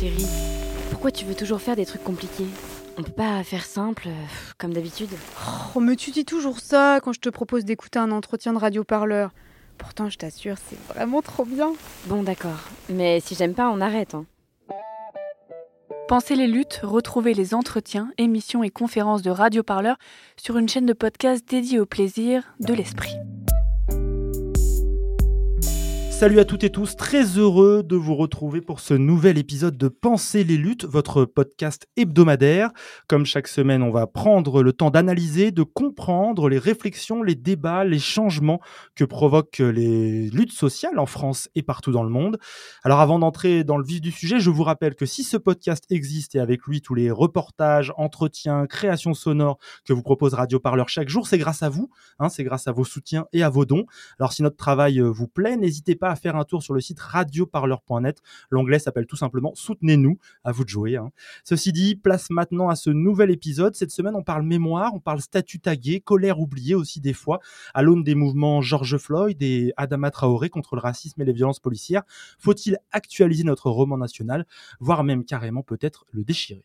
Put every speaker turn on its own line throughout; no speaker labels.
chérie. Pourquoi tu veux toujours faire des trucs compliqués? On peut pas faire simple, euh, comme d'habitude
Oh, mais tu dis toujours ça quand je te propose d'écouter un entretien de radioparleur. Pourtant, je t'assure, c'est vraiment trop bien.
Bon, d'accord. Mais si j'aime pas, on arrête. Hein.
Pensez les luttes, retrouvez les entretiens, émissions et conférences de radioparleurs sur une chaîne de podcast dédiée au plaisir de l'esprit.
Salut à toutes et tous, très heureux de vous retrouver pour ce nouvel épisode de Penser les luttes, votre podcast hebdomadaire. Comme chaque semaine, on va prendre le temps d'analyser, de comprendre les réflexions, les débats, les changements que provoquent les luttes sociales en France et partout dans le monde. Alors avant d'entrer dans le vif du sujet, je vous rappelle que si ce podcast existe et avec lui tous les reportages, entretiens, créations sonores que vous propose Radio Parleur chaque jour, c'est grâce à vous, hein, c'est grâce à vos soutiens et à vos dons. Alors si notre travail vous plaît, n'hésitez pas à faire un tour sur le site radioparleur.net. L'onglet s'appelle tout simplement Soutenez-nous. À vous de jouer. Hein. Ceci dit, place maintenant à ce nouvel épisode. Cette semaine, on parle mémoire, on parle statut tagué, colère oubliée aussi des fois, à l'aune des mouvements George Floyd et Adama Traoré contre le racisme et les violences policières. Faut-il actualiser notre roman national, voire même carrément peut-être le déchirer?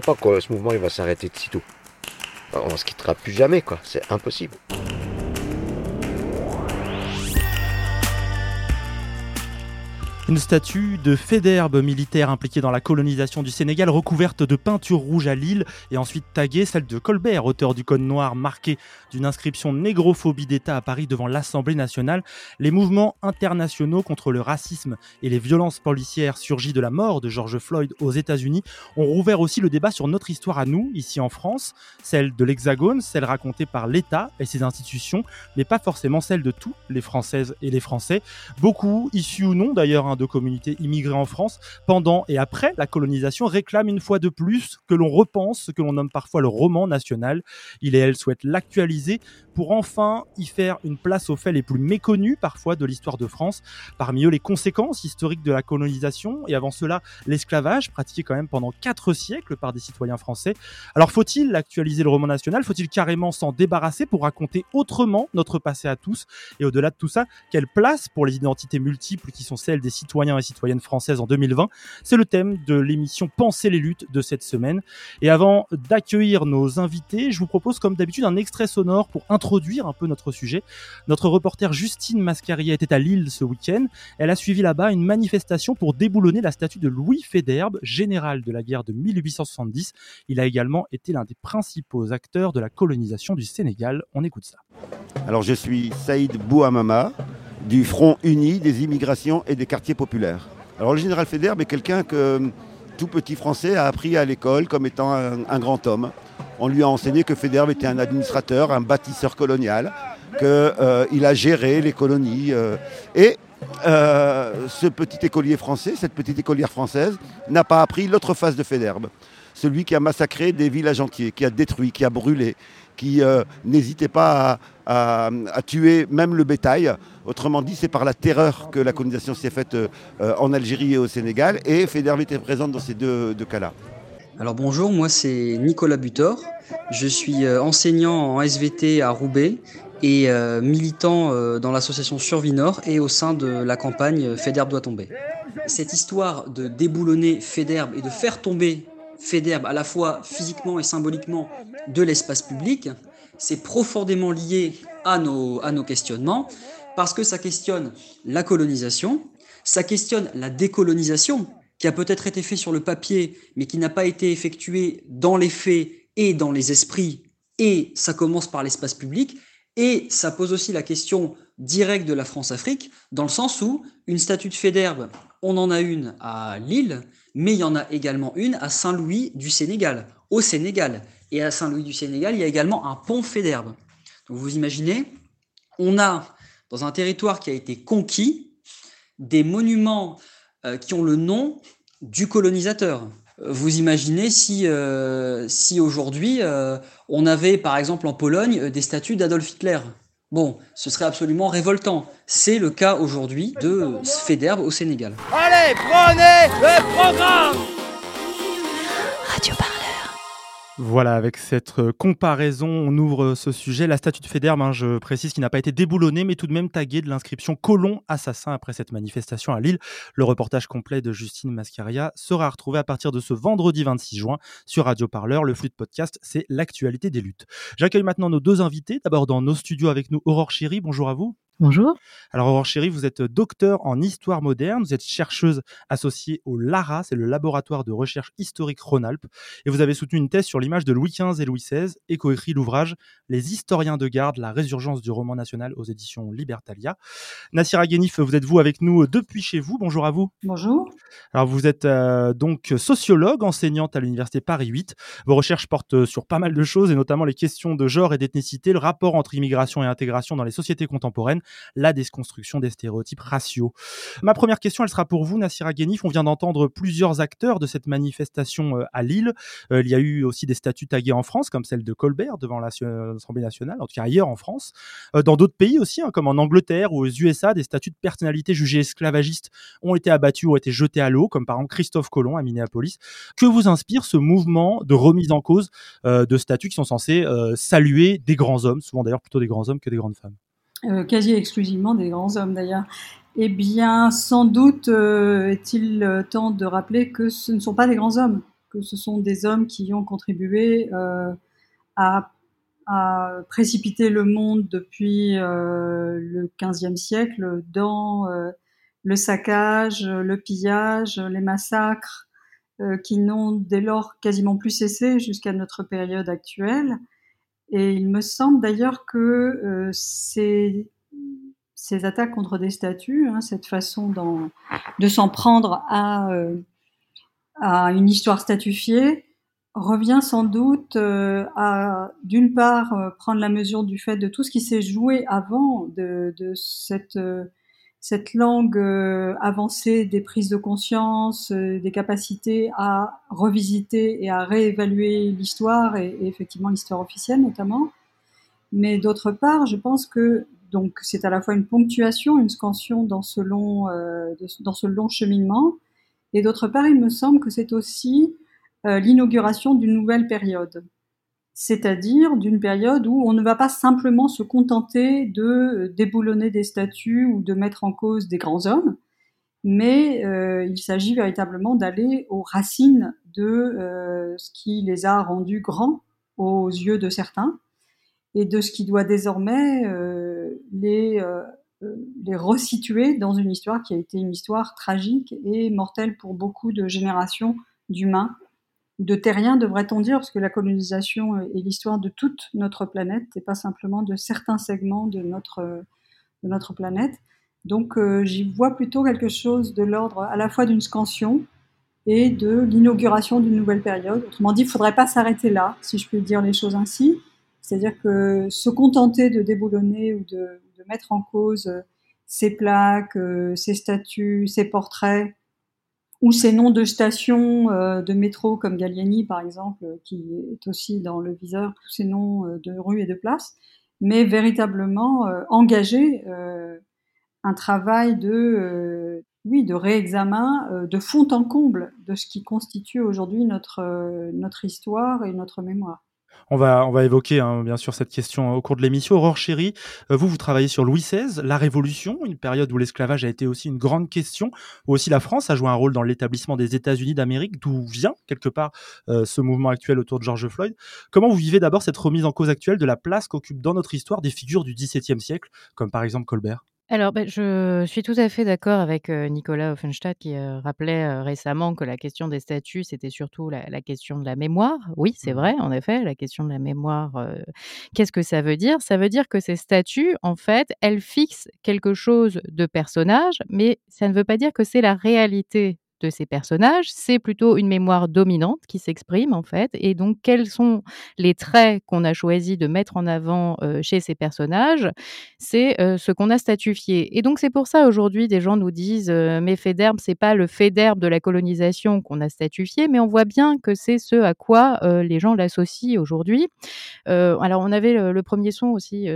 Crois pas que ce mouvement il va s'arrêter de sitôt. On se quittera plus jamais, quoi. C'est impossible.
Une statue de Fédherbe militaire impliqué dans la colonisation du Sénégal, recouverte de peinture rouge à Lille et ensuite taguée, celle de Colbert, auteur du Code noir marqué d'une inscription négrophobie d'État à Paris devant l'Assemblée nationale. Les mouvements internationaux contre le racisme et les violences policières surgies de la mort de George Floyd aux États-Unis ont rouvert aussi le débat sur notre histoire à nous, ici en France, celle de l'Hexagone, celle racontée par l'État et ses institutions, mais pas forcément celle de tous les Françaises et les Français. Beaucoup, issus ou non d'ailleurs, de communautés immigrées en France pendant et après la colonisation réclament une fois de plus que l'on repense ce que l'on nomme parfois le roman national. Il et elle souhaitent l'actualiser pour enfin y faire une place aux faits les plus méconnus parfois de l'histoire de France, parmi eux les conséquences historiques de la colonisation et avant cela l'esclavage pratiqué quand même pendant quatre siècles par des citoyens français. Alors faut-il actualiser le roman national? Faut-il carrément s'en débarrasser pour raconter autrement notre passé à tous? Et au-delà de tout ça, quelle place pour les identités multiples qui sont celles des citoyens citoyens et citoyennes françaises en 2020. C'est le thème de l'émission Penser les luttes de cette semaine. Et avant d'accueillir nos invités, je vous propose comme d'habitude un extrait sonore pour introduire un peu notre sujet. Notre reporter Justine Mascaria était à Lille ce week-end. Elle a suivi là-bas une manifestation pour déboulonner la statue de Louis Fédherbe, général de la guerre de 1870. Il a également été l'un des principaux acteurs de la colonisation du Sénégal. On écoute ça.
Alors je suis Saïd Bouhamama du Front uni des immigrations et des quartiers populaires. Alors le général Fédère est quelqu'un que tout petit Français a appris à l'école comme étant un, grand homme. On lui a enseigné que Fédère était un administrateur, un bâtisseur colonial, qu'il euh, a géré les colonies. Euh, et euh, ce petit écolier français, cette petite écolière française, n'a pas appris l'autre face de Fédère. Celui qui a massacré des villages entiers, qui a détruit, qui a brûlé, qui n'hésitait pas à, tuer même le bétail. Autrement dit, c'est par la terreur que la colonisation s'est faite euh, en Algérie et au Sénégal. Et Fédère était présente dans ces deux, cas-là.
Alors bonjour, moi c'est Nicolas Butor. Je suis euh, enseignant en SVT à Roubaix et euh, militant dans l'association Survie Nord et au sein de la campagne Fédère doit tomber. Cette histoire de déboulonner Fédère et de faire tomber Fédère à la fois physiquement et symboliquement de l'espace public, c'est profondément lié à nos, à nos questionnements parce que ça questionne la colonisation, ça questionne la décolonisation, qui a peut-être été fait sur le papier, mais qui n'a pas été effectué dans les faits et dans les esprits, et ça commence par l'espace public, et ça pose aussi la question direct de la France-Afrique, dans le sens où une statue de Fédère, on en a une à Lille, mais il y en a également une à Saint-Louis du Sénégal, au Sénégal. Et à Saint-Louis du Sénégal, il y a également un pont Fédère. Donc vous imaginez, on a dans un territoire qui a été conquis des monuments euh, qui ont le nom du colonisateur. Vous imaginez si, euh, si aujourd'hui euh, on avait par exemple en Pologne des statues d'Adolf Hitler Bon, ce serait absolument révoltant. C'est le cas aujourd'hui de Sfederbe au Sénégal.
Allez, prenez le programme
voilà, avec cette euh, comparaison, on ouvre ce sujet. La statue de Fédère, hein, je précise, qui n'a pas été déboulonnée, mais tout de même taguée de l'inscription colon assassin après cette manifestation à Lille. Le reportage complet de Justine Mascaria sera retrouvé à partir de ce vendredi 26 juin sur Radio Parleur. Le flux de podcast, c'est l'actualité des luttes. J'accueille maintenant nos deux invités. D'abord dans nos studios avec nous, Aurore Chéry. Bonjour à vous.
Bonjour.
Alors Aurore Chéry, vous êtes docteur en histoire moderne, vous êtes chercheuse associée au LARA, c'est le laboratoire de recherche historique Rhône-Alpes, et vous avez soutenu une thèse sur l'image de Louis XV et Louis XVI et coécrit l'ouvrage Les historiens de garde, la résurgence du roman national aux éditions Libertalia. Nassira Ghenif, vous êtes vous avec nous depuis chez vous, bonjour à vous.
Bonjour.
Alors vous êtes euh, donc sociologue, enseignante à l'université Paris 8. Vos recherches portent sur pas mal de choses et notamment les questions de genre et d'ethnicité, le rapport entre immigration et intégration dans les sociétés contemporaines la déconstruction des stéréotypes raciaux. Ma première question, elle sera pour vous, Nassira Ghenif. On vient d'entendre plusieurs acteurs de cette manifestation euh, à Lille. Euh, il y a eu aussi des statuts tagués en France, comme celle de Colbert devant l'Assemblée nationale, en tout cas ailleurs en France. Euh, dans d'autres pays aussi, hein, comme en Angleterre ou aux USA, des statuts de personnalités jugées esclavagistes ont été abattus, ont été jetés à l'eau, comme par exemple Christophe Colomb à Minneapolis. Que vous inspire ce mouvement de remise en cause de statuts qui sont censés saluer des grands hommes, souvent d'ailleurs plutôt des grands hommes que des grandes femmes?
Euh, quasi exclusivement des grands hommes d'ailleurs. Eh bien, sans doute euh, est-il euh, temps de rappeler que ce ne sont pas des grands hommes, que ce sont des hommes qui ont contribué à, précipiter le monde depuis le XVe siècle dans le saccage, le pillage, les massacres, qui n'ont dès lors quasiment plus cessé jusqu'à notre période actuelle. Et il me semble d'ailleurs que euh, ces, attaques contre des statues, hein, cette façon de s'en prendre à, euh, à, une histoire statufiée, revient sans doute euh, à, d'une part, prendre la mesure du fait de tout ce qui s'est joué avant de cette cette langue euh, avancée des prises de conscience, euh, des capacités à revisiter et à réévaluer l'histoire et, effectivement l'histoire officielle notamment. Mais d'autre part, je pense que donc c'est à la fois une ponctuation, une scansion dans ce long, euh, dans ce long cheminement, et d'autre part, il me semble que c'est aussi l'inauguration d'une nouvelle période c'est-à-dire d'une période où on ne va pas simplement se contenter de euh, déboulonner des statues ou de mettre en cause des grands hommes, mais euh, il s'agit véritablement d'aller aux racines de euh, ce qui les a rendus grands aux yeux de certains et de ce qui doit désormais les, les resituer dans une histoire qui a été une histoire tragique et mortelle pour beaucoup de générations d'humains de terriens, devrait-on dire, parce que la colonisation est l'histoire de toute notre planète et pas simplement de certains segments de notre, de notre planète. Donc euh, j'y vois plutôt quelque chose de l'ordre à la fois d'une scansion et de l'inauguration d'une nouvelle période. Autrement dit, il ne faudrait pas s'arrêter là, si je puis dire les choses ainsi. C'est-à-dire que se contenter de déboulonner ou de, de mettre en cause ces plaques, euh, ces statues, ces portraits, ou ces noms de stations euh, de métro comme Gallieni par exemple, euh, qui est aussi dans le viseur, tous ces noms euh, de rues et de places, mais véritablement engager un travail de réexamen de fond en comble de ce qui constitue aujourd'hui notre, notre histoire et notre mémoire.
On va, on va évoquer hein, bien sûr cette question au cours de l'émission. Aurore Chéry, euh, vous, vous travaillez sur Louis XVI, la Révolution, une période où l'esclavage a été aussi une grande question, où aussi la France a joué un rôle dans l'établissement des États-Unis d'Amérique, d'où vient quelque part euh, ce mouvement actuel autour de George Floyd. Comment vous vivez d'abord cette remise en cause actuelle de la place qu'occupent dans notre histoire des figures du XVIIe siècle, comme par exemple Colbert?
Alors, bah, je suis tout à fait d'accord avec, Nicolas Offenstadt qui, rappelait, récemment que la question des statuts, c'était surtout la la question de la mémoire. Oui, c'est
Mmh
vrai, en effet, la question de la mémoire, qu'est-ce que ça veut dire? Ça veut dire que ces statues, en fait, elles fixent quelque chose de personnage, mais ça ne veut pas dire que c'est la réalité de ces personnages. C'est plutôt une mémoire dominante qui s'exprime, en fait et donc quels sont les traits qu'on a choisi de mettre en avant, heu, chez ces personnages? C'est, heu, ce qu'on a statufié et donc c'est pour ça aujourd'hui des gens nous disent, heu: «Mais Faidherbe, c'est pas le Faidherbe de la colonisation qu'on a statufié», mais on voit bien que c'est ce à quoi, les gens l'associent aujourd'hui. Alors on avait le le 1er son aussi,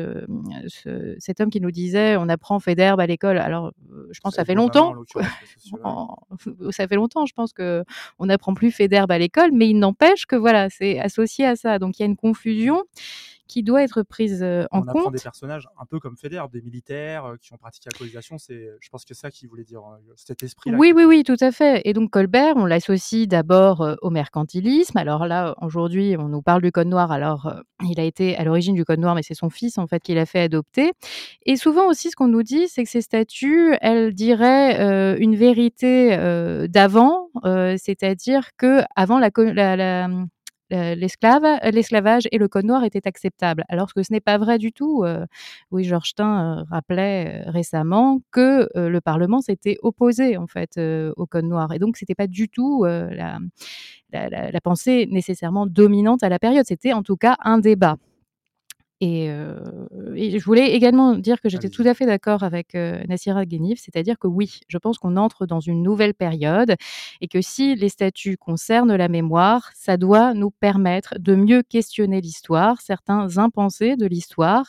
ce cet homme qui nous disait: «On apprend Faidherbe à l'école». Alors, je pense que ça fait longtemps, ça fait longtemps, je pense qu'on n'apprend plus Faidherbe à l'école, mais il n'empêche que voilà, c'est associé à ça. Donc il y a une confusion qui doit être prise, heu, en
On apprend
compte.
des personnages un peu comme Faidherbe, des militaires, heu, qui ont pratiqué la colonisation, c'est je pense que c'est ça qu'il voulait dire, heu, cet esprit-là.
Oui, oui, oui, tout à fait et donc Colbert, on l'associe d'abord, heu, au mercantilisme. Alors là, aujourd'hui, on nous parle du code noir, alors, il a été à l'origine du code noir, mais c'est son fils, en fait, qui l'a fait adopter et souvent aussi, ce qu'on nous dit, c'est que ces statues, elles diraient, une vérité, d'avant, c'est-à-dire qu'avant la co la l'esclave l'esclavage et le code noir étaient acceptables, alors que ce n'est pas vrai du tout. Louis Georgetoin, heu, rappelait, heu, récemment que, le parlement s'était opposé, en fait, au code noir et donc c'était pas du tout, la la pensée nécessairement dominante à la période. C'était en tout cas un débat et et je voulais également dire que j'étais tout à fait d'accord avec, heu, Nassira Guenif, c'est-à-dire que oui, je pense qu'on entre dans une nouvelle période et que si les statues concernent la mémoire, ça doit nous permettre de mieux questionner l'histoire, certains impensés de l'histoire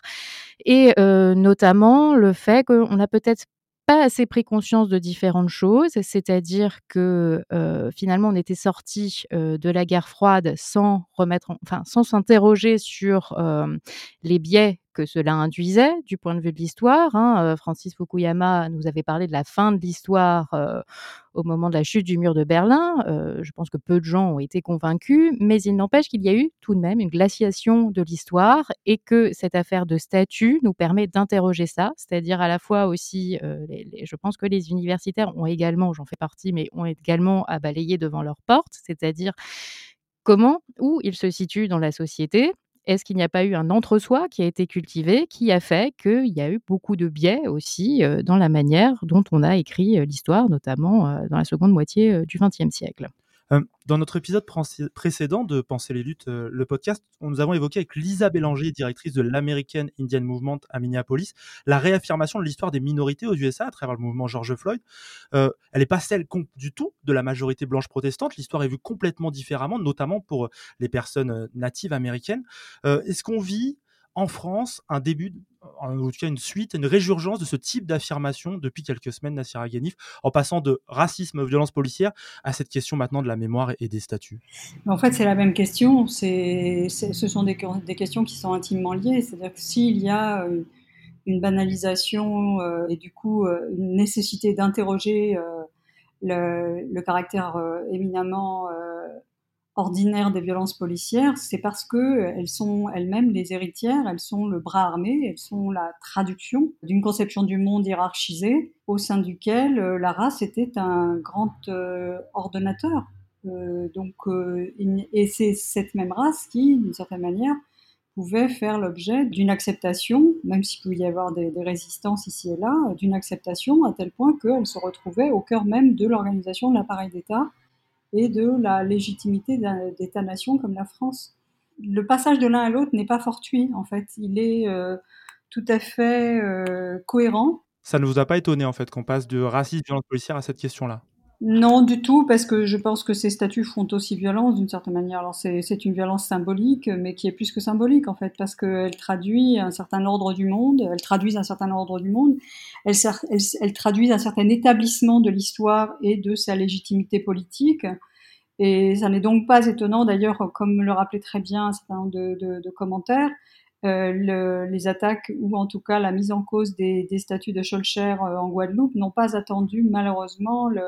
et heu, notamment le fait qu'on a peut-être pas assez pris conscience de différentes choses. C'est-à-dire que, heu, finalement, on était sortis, heu, de la guerre froide sans remettre en enfin, sans s'interroger sur, hem, les biais que cela induisait du point de vue de l'histoire, hein. Heu, Francis Fukuyama nous avait parlé de la fin de l'histoire, heu, au moment de la chute du mur de Berlin. Heu, je pense que peu de gens ont été convaincus, mais il n'empêche qu'il y a eu tout de même une glaciation de l'histoire et que cette affaire de statues nous permet d'interroger ça. C'est-à-dire à la fois aussi, je pense que les universitaires ont également, j'en fais partie, mais ont également à balayer devant leurs portes, c'est-à-dire comment, où ils se situent dans la société. Est-ce qu'il n'y a pas eu un entre-soi qui a été cultivé, qui a fait qu'il y a eu beaucoup de biais aussi, dans la manière dont on a écrit, l'histoire, notamment, dans la seconde moitié, du XXe siècle?
Hem, dans notre épisode précédent de Penser les luttes, heu, le podcast, nous avons évoqué avec Lisa Bélanger, directrice de l'American Indian Movement à Minneapolis, la réaffirmation de l'histoire des minorités aux USA à travers le mouvement George Floyd. Heu, elle est pas celle du tout de la majorité blanche protestante. L'histoire est vue complètement différemment, notamment pour, les personnes, natives américaines. Est-ce qu'on vit en France un début, en tout cas une suite, une résurgence de ce type d'affirmation depuis quelques semaines, Nassira Ghanif, en passant de racisme, violence policière à cette question maintenant de la mémoire et des statuts?
En fait, c'est la même question. C'est ce sont des ques des questions qui sont intimement liées. C'est-à-dire que s'il y a, heu, une banalisation, heu et du coup, heu, une nécessité d'interroger, le caractère, éminemment, ordinaire des violences policières, c'est parce qu'elles sont elles-mêmes les héritières, elles sont le bras armé, elles sont la traduction d'une conception du monde hiérarchisée au sein duquel, heu, la race était un grand, heu, ordonnateur. Donc et c'est cette même race qui, d'une certaine manière, pouvait faire l'objet d'une acceptation, même s'il pouvait y avoir des résistances ici et là, d'une acceptation à tel point qu'elle se retrouvait au cœur même de l'organisation de l'appareil d'État et de la légitimité d'un d'État-nation comme la France. Le passage de l'un à l'autre n'est pas fortuit, en fait. Il est, heu, tout à fait, heu, cohérent.
Ça ne vous a pas étonné, en fait, qu'on passe de racisme, violence policière à cette question-là?
Non, du tout, parce que je pense que ces statues font aussi violence d'une certaine manière. Alors c'est une violence symbolique, mais qui est plus que symbolique, en fait, parce qu'elle traduit un certain ordre du monde, elles traduisent un certain ordre du monde, elles elles traduisent un certain établissement de l'histoire et de sa légitimité politique et ça n'est donc pas étonnant d'ailleurs, comme le rappelait très bien un certain nombre de de de commentaires, heu, le les attaques ou en tout cas la mise en cause des des statues de Schœlcher, heu, en Guadeloupe n'ont pas attendu malheureusement le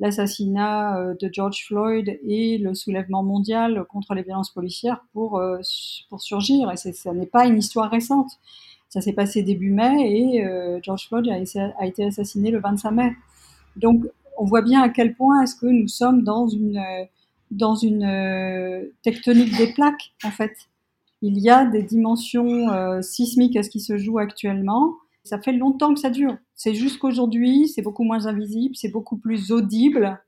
l'assassinat, heu, de George Floyd et le soulèvement mondial contre les violences policières pour, su pour surgir et ça n'est pas une histoire récente. Ça s'est passé début mai et George Floyd a été assassiné le 25 mai. Donc, on voit bien à quel point est-ce que nous sommes dans une, dans une tectonique des plaques, en fait. Il y a des dimensions sismiques à ce qui se joue actuellement. Ça fait longtemps que ça dure. C'est juste qu'aujourd'hui, c'est beaucoup moins invisible, c'est beaucoup plus audible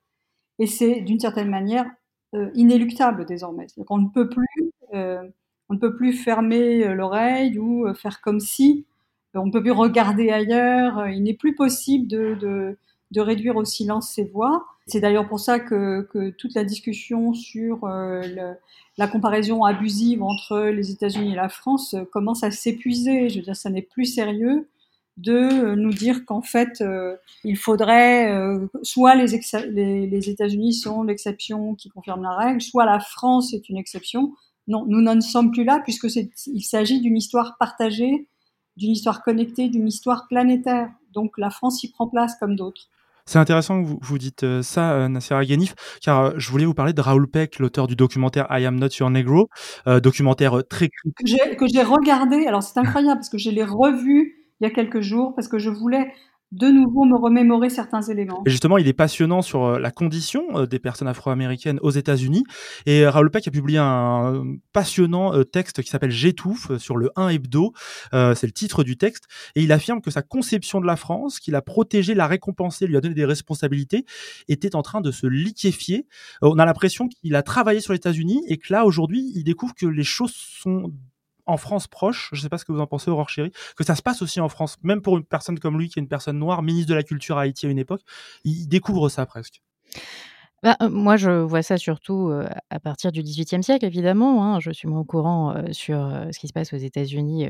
et c'est d'une certaine manière euh, inéluctable désormais. On ne peut plus, euh, on ne peut plus fermer euh, l'oreille ou faire comme si. On ne peut plus regarder ailleurs. Il n'est plus possible de, de, de, réduire au silence ces voix. C'est d'ailleurs pour ça que, que, toute la discussion sur la comparaison abusive entre les États-Unis et la France commence à s'épuiser. Je veux dire, ça n'est plus sérieux de euh, nous dire qu'en fait, euh, il faudrait euh, soit les, les, États-Unis sont l'exception qui confirme la règle, soit la France est une exception. Non, nous n'en sommes plus là puisque il s'agit d'une histoire partagée, d'une histoire connectée, d'une histoire planétaire. Donc la France y prend place comme d'autres.
C'est intéressant que vous, vous dites ça, Nasser Aghanif, car je voulais vous parler de Raoul Peck, l'auteur du documentaire I Am Not Your Negro, documentaire très
critique. Que j'ai regardé, alors c'est incroyable parce que je l'ai revu il y a quelques jours parce que je voulais de nouveau me remémorer certains éléments.
Justement, il est passionnant sur euh, la condition euh, des personnes afro-américaines aux États-Unis. Et Raoul Peck a publié un passionnant euh, texte qui s'appelle J'étouffe sur le 1 hebdo. C'est le titre du texte. Et il affirme que sa conception de la France, qu'il a protégé, l'a récompensé, lui a donné des responsabilités, était en train de se liquéfier. On a l'impression qu'il a travaillé sur les États-Unis et que là, aujourd'hui, il découvre que les choses sont en France proche, je ne sais pas ce que vous en pensez, Aurore Chéri, que ça se passe aussi en France, même pour une personne comme lui, qui est une personne noire, ministre de la Culture à Haïti à une époque, il découvre ça presque.
Bah, euh, moi, je vois ça surtout euh, à partir du XVIIIe siècle, évidemment. Hein. Je suis moins au courant euh, sur ce qui se passe aux États-Unis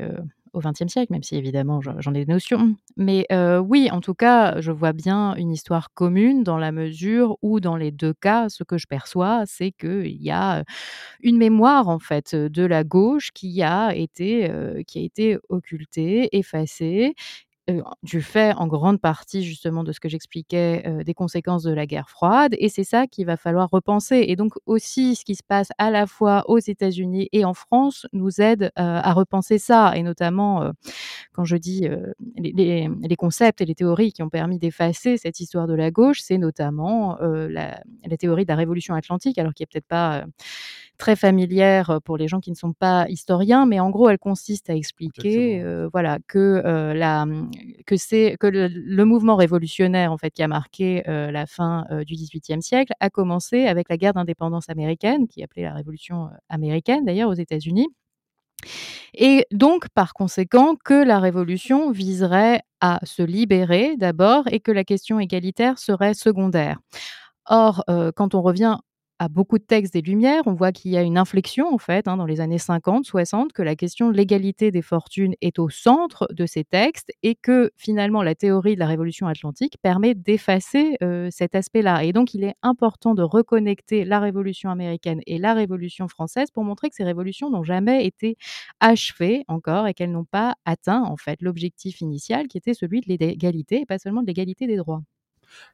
au XXe siècle, même si évidemment j'en ai des notions. Mais oui, en tout cas, je vois bien une histoire commune dans la mesure où, dans les deux cas, ce que je perçois, c'est qu'il y a une mémoire en fait de la gauche qui a été, qui a été occultée, effacée, du fait en grande partie justement de ce que j'expliquais des conséquences de la guerre froide et c'est ça qu'il va falloir repenser et donc aussi ce qui se passe à la fois aux États-Unis et en France nous aide à repenser ça et notamment quand je dis les, les, concepts et les théories qui ont permis d'effacer cette histoire de la gauche c'est notamment la, la, théorie de la révolution atlantique alors qui est peut-être pas très familière pour les gens qui ne sont pas historiens, mais en gros, elle consiste à expliquer, euh, voilà, que euh, la, que c'est que le, mouvement révolutionnaire en fait qui a marqué euh, la fin du XVIIIe siècle a commencé avec la guerre d'indépendance américaine, qui appelée la Révolution américaine d'ailleurs aux États-Unis. Et donc, par conséquent, que la révolution viserait à se libérer d'abord et que la question égalitaire serait secondaire. Or, quand on revient beaucoup de textes des Lumières, on voit qu'il y a une inflexion en fait hein, dans les années 50, 60, que la question de l'égalité des fortunes est au centre de ces textes et que finalement la théorie de la révolution atlantique permet d'effacer euh, cet aspect-là. Et donc il est important de reconnecter la révolution américaine et la révolution française pour montrer que ces révolutions n'ont jamais été achevées encore et qu'elles n'ont pas atteint en fait l'objectif initial qui était celui de l'égalité et pas seulement de l'égalité des droits.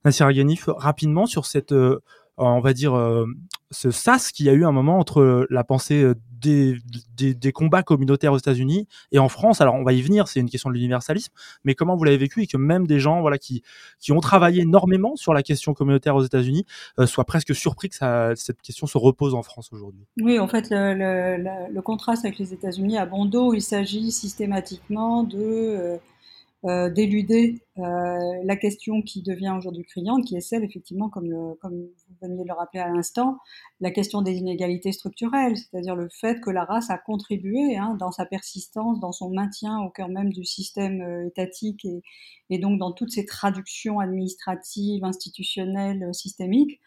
Aghanif, rapidement sur cette euh, on va dire, euh, ce sas qu'il y a eu un moment entre la pensée euh, des, des, combats communautaires aux États-Unis et en France. Alors, on va y venir, c'est une question de l'universalisme, mais comment vous l'avez vécu et que même des gens voilà, qui, qui ont travaillé énormément sur la question communautaire aux États-Unis soient presque surpris que cette question se repose en France aujourd'hui?
Oui, en fait, le, contraste avec les États-Unis à bon dos, il s'agit systématiquement de euh, d'éluder euh, la question qui devient aujourd'hui criante, qui est celle, effectivement, comme, comme vous veniez de le rappeler à l'instant, la question des inégalités structurelles, c'est-à-dire le fait que la race a contribué hein, dans sa persistance, dans son maintien au cœur même du système euh, étatique et, donc dans toutes ces traductions administratives, institutionnelles, systémiques,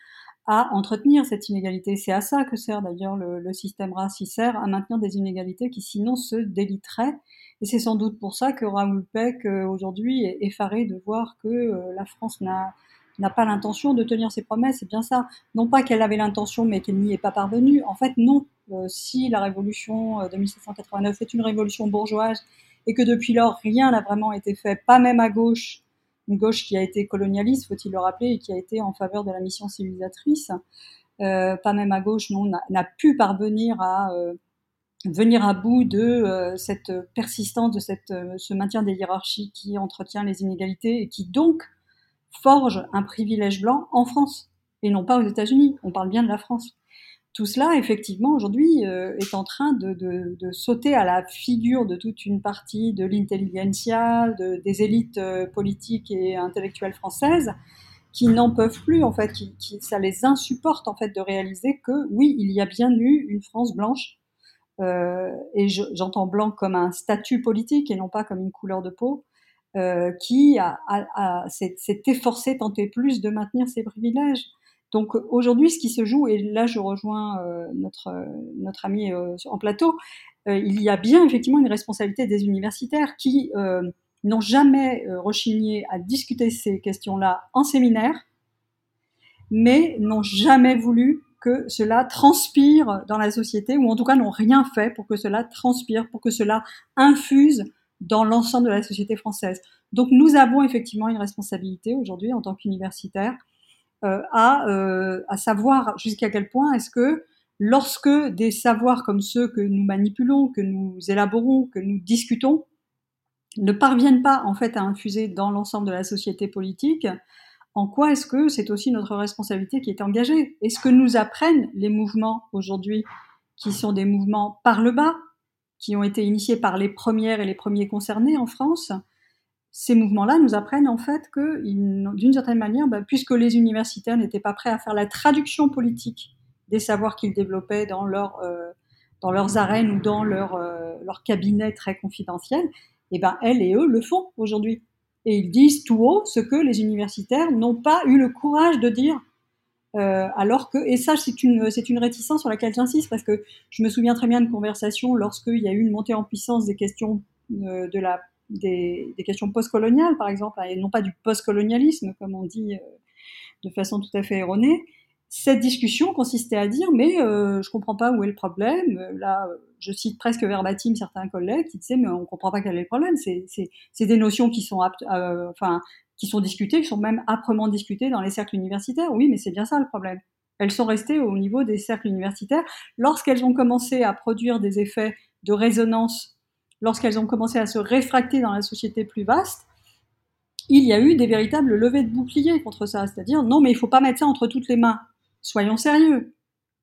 à entretenir cette inégalité. C'est à ça que sert d'ailleurs le, le système race, il sert à maintenir des inégalités qui sinon se déliteraient et c'est sans doute pour ça que Raoul Peck, euh, aujourd'hui, est effaré de voir que euh, la France n'a n'a pas l'intention de tenir ses promesses, c'est bien ça. Non pas qu'elle avait l'intention, mais qu'elle n'y est pas parvenue. En fait, non. Euh, si la révolution de 1789 est une révolution bourgeoise et que depuis lors, rien n'a vraiment été fait, pas même à gauche, une gauche qui a été colonialiste, faut-il le rappeler, et qui a été en faveur de la mission civilisatrice, pas même à gauche, non, n'a pu parvenir à venir à bout de cette persistance, de cette, ce maintien des hiérarchies qui entretient les inégalités et qui donc forge un privilège blanc en France et non pas aux États-Unis. On parle bien de la France. Tout cela, effectivement, aujourd'hui, euh, est en train de, sauter à la figure de toute une partie de l'intelligentsia, de, des élites euh, politiques et intellectuelles françaises, qui n'en peuvent plus, en fait, qui, ça les insupporte, en fait, de réaliser que, oui, il y a bien eu une France blanche, euh, et j'entends blanc comme un statut politique et non pas comme une couleur de peau, qui a, s'est efforcé tant plus de maintenir ses privilèges. Donc aujourd'hui, ce qui se joue, et là je rejoins euh, notre, euh, notre ami euh, en plateau, il y a bien effectivement une responsabilité des universitaires qui n'ont jamais rechigné à discuter ces questions-là en séminaire, mais n'ont jamais voulu que cela transpire dans la société, ou en tout cas n'ont rien fait pour que cela transpire, pour que cela infuse dans l'ensemble de la société française. Donc nous avons effectivement une responsabilité aujourd'hui en tant qu'universitaires à, euh, à savoir jusqu'à quel point est-ce que lorsque des savoirs comme ceux que nous manipulons, que nous élaborons, que nous discutons, ne parviennent pas en fait à infuser dans l'ensemble de la société politique, en quoi est-ce que c'est aussi notre responsabilité qui est engagée? Est-ce que nous apprennent les mouvements aujourd'hui qui sont des mouvements par le bas, qui ont été initiés par les premières et les premiers concernés en France? Ces mouvements-là nous apprennent en fait que, d'une certaine manière, bah, puisque les universitaires n'étaient pas prêts à faire la traduction politique des savoirs qu'ils développaient dans, leur, euh, dans leurs arènes ou dans leur, euh, leur cabinet très confidentiel, et eh ben elles et eux le font aujourd'hui. Et ils disent tout haut ce que les universitaires n'ont pas eu le courage de dire. Euh, alors que, et ça, c'est une, c'est une réticence sur laquelle j'insiste parce que je me souviens très bien de conversations lorsqu'il y a eu une montée en puissance des questions euh, de la des, questions postcoloniales, par exemple, et non pas du postcolonialisme, comme on dit euh, de façon tout à fait erronée, cette discussion consistait à dire mais euh, je comprends pas où est le problème. Là, je cite presque verbatim certains collègues qui disaient mais on comprend pas quel est le problème. C'est des notions qui sont euh, qui sont discutées, qui sont même âprement discutées dans les cercles universitaires. Oui, mais c'est bien ça le problème. Elles sont restées au niveau des cercles universitaires lorsqu'elles ont commencé à produire des effets de résonance lorsqu'elles ont commencé à se réfracter dans la société plus vaste, il y a eu des véritables levées de boucliers contre ça. C'est-à-dire, non, mais il ne faut pas mettre ça entre toutes les mains. Soyons sérieux.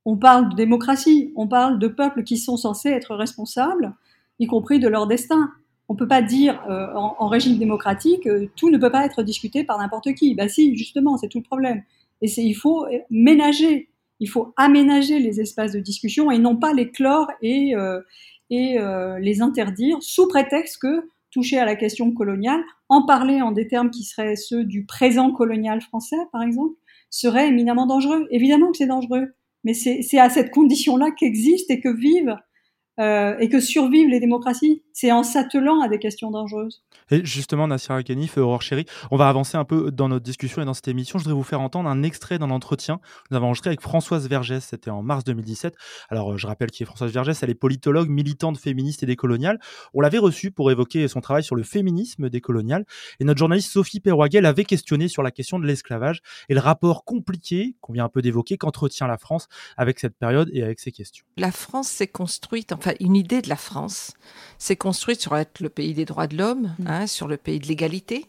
On parle de démocratie, on parle de peuples qui sont censés être responsables, y compris de leur destin. On ne peut pas dire euh, en, régime démocratique, euh, tout ne peut pas être discuté par n'importe qui. Bah si, justement, c'est tout le problème. Et il faut ménager, il faut aménager les espaces de discussion et non pas les clore et, euh, et euh, les interdire sous prétexte que toucher à la question coloniale, en parler en des termes qui seraient ceux du présent colonial français, par exemple, serait éminemment dangereux. Évidemment que c'est dangereux, mais c'est à cette condition-là qu'existent et que vivent euh, et que survivent les démocraties? C'est en s'attelant à des questions dangereuses.
Et justement, Nassira Kanif, Aurore Chéri, on va avancer un peu dans notre discussion et dans cette émission. Je voudrais vous faire entendre un extrait d'un entretien nous avons enregistré avec Françoise Vergès. C'était en mars 2017. Alors, euh, je rappelle qui est Françoise Vergès. Elle est politologue, militante féministe et décoloniale. On l'avait reçue pour évoquer son travail sur le féminisme décolonial. Et notre journaliste Sophie Perroguet l'avait questionnée sur la question de l'esclavage et le rapport compliqué qu'on vient un peu d'évoquer qu'entretient la France avec cette période et avec ces questions.
La France s'est construite, enfin, une idée de la France s'est construite sur être le pays des droits de l'homme, mmh. hein, sur le pays de l'égalité,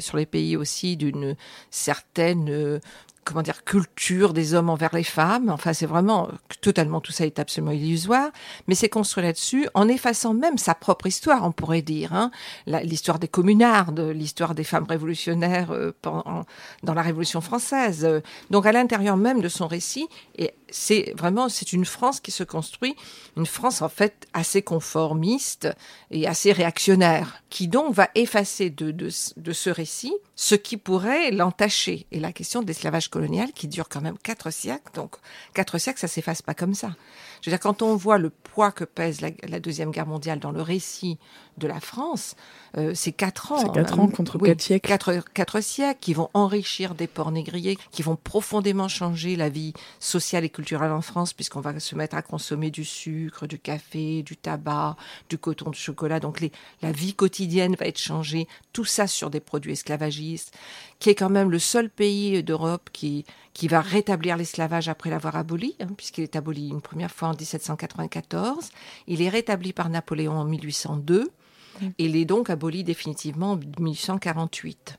sur les pays aussi d'une certaine euh, comment dire culture des hommes envers les femmes. Enfin, c'est vraiment totalement tout ça est absolument illusoire, mais c'est construit là-dessus en effaçant même sa propre histoire, on pourrait dire, hein, l'histoire des communardes, l'histoire des femmes révolutionnaires euh, pendant, dans la Révolution française. Donc à l'intérieur même de son récit, et c'est vraiment c'est une France qui se construit, une France en fait assez conformiste et assez réactionnaire, qui donc va effacer de, de, de ce récit ce qui pourrait l'entacher. Et la question de l'esclavage colonial qui dure quand même quatre siècles, donc quatre siècles, ça s'efface pas comme ça. Je veux dire, quand on voit le poids que pèse la, Deuxième Guerre mondiale dans le récit de la France, euh, c'est quatre ans.
C'est quatre ans contre quatre siècles.
Quatre, quatre siècles qui vont enrichir des ports négriers, qui vont profondément changer la vie sociale et culturelle culturelle en France, puisqu'on va se mettre à consommer du sucre, du café, du tabac, du coton, du chocolat. Donc les, la vie quotidienne va être changée. Tout ça sur des produits esclavagistes, qui est quand même le seul pays d'Europe qui, qui va rétablir l'esclavage après l'avoir aboli, hein, puisqu'il est aboli une première fois en 1794. Il est rétabli par Napoléon en 1802. Et il est donc aboli définitivement en 1848.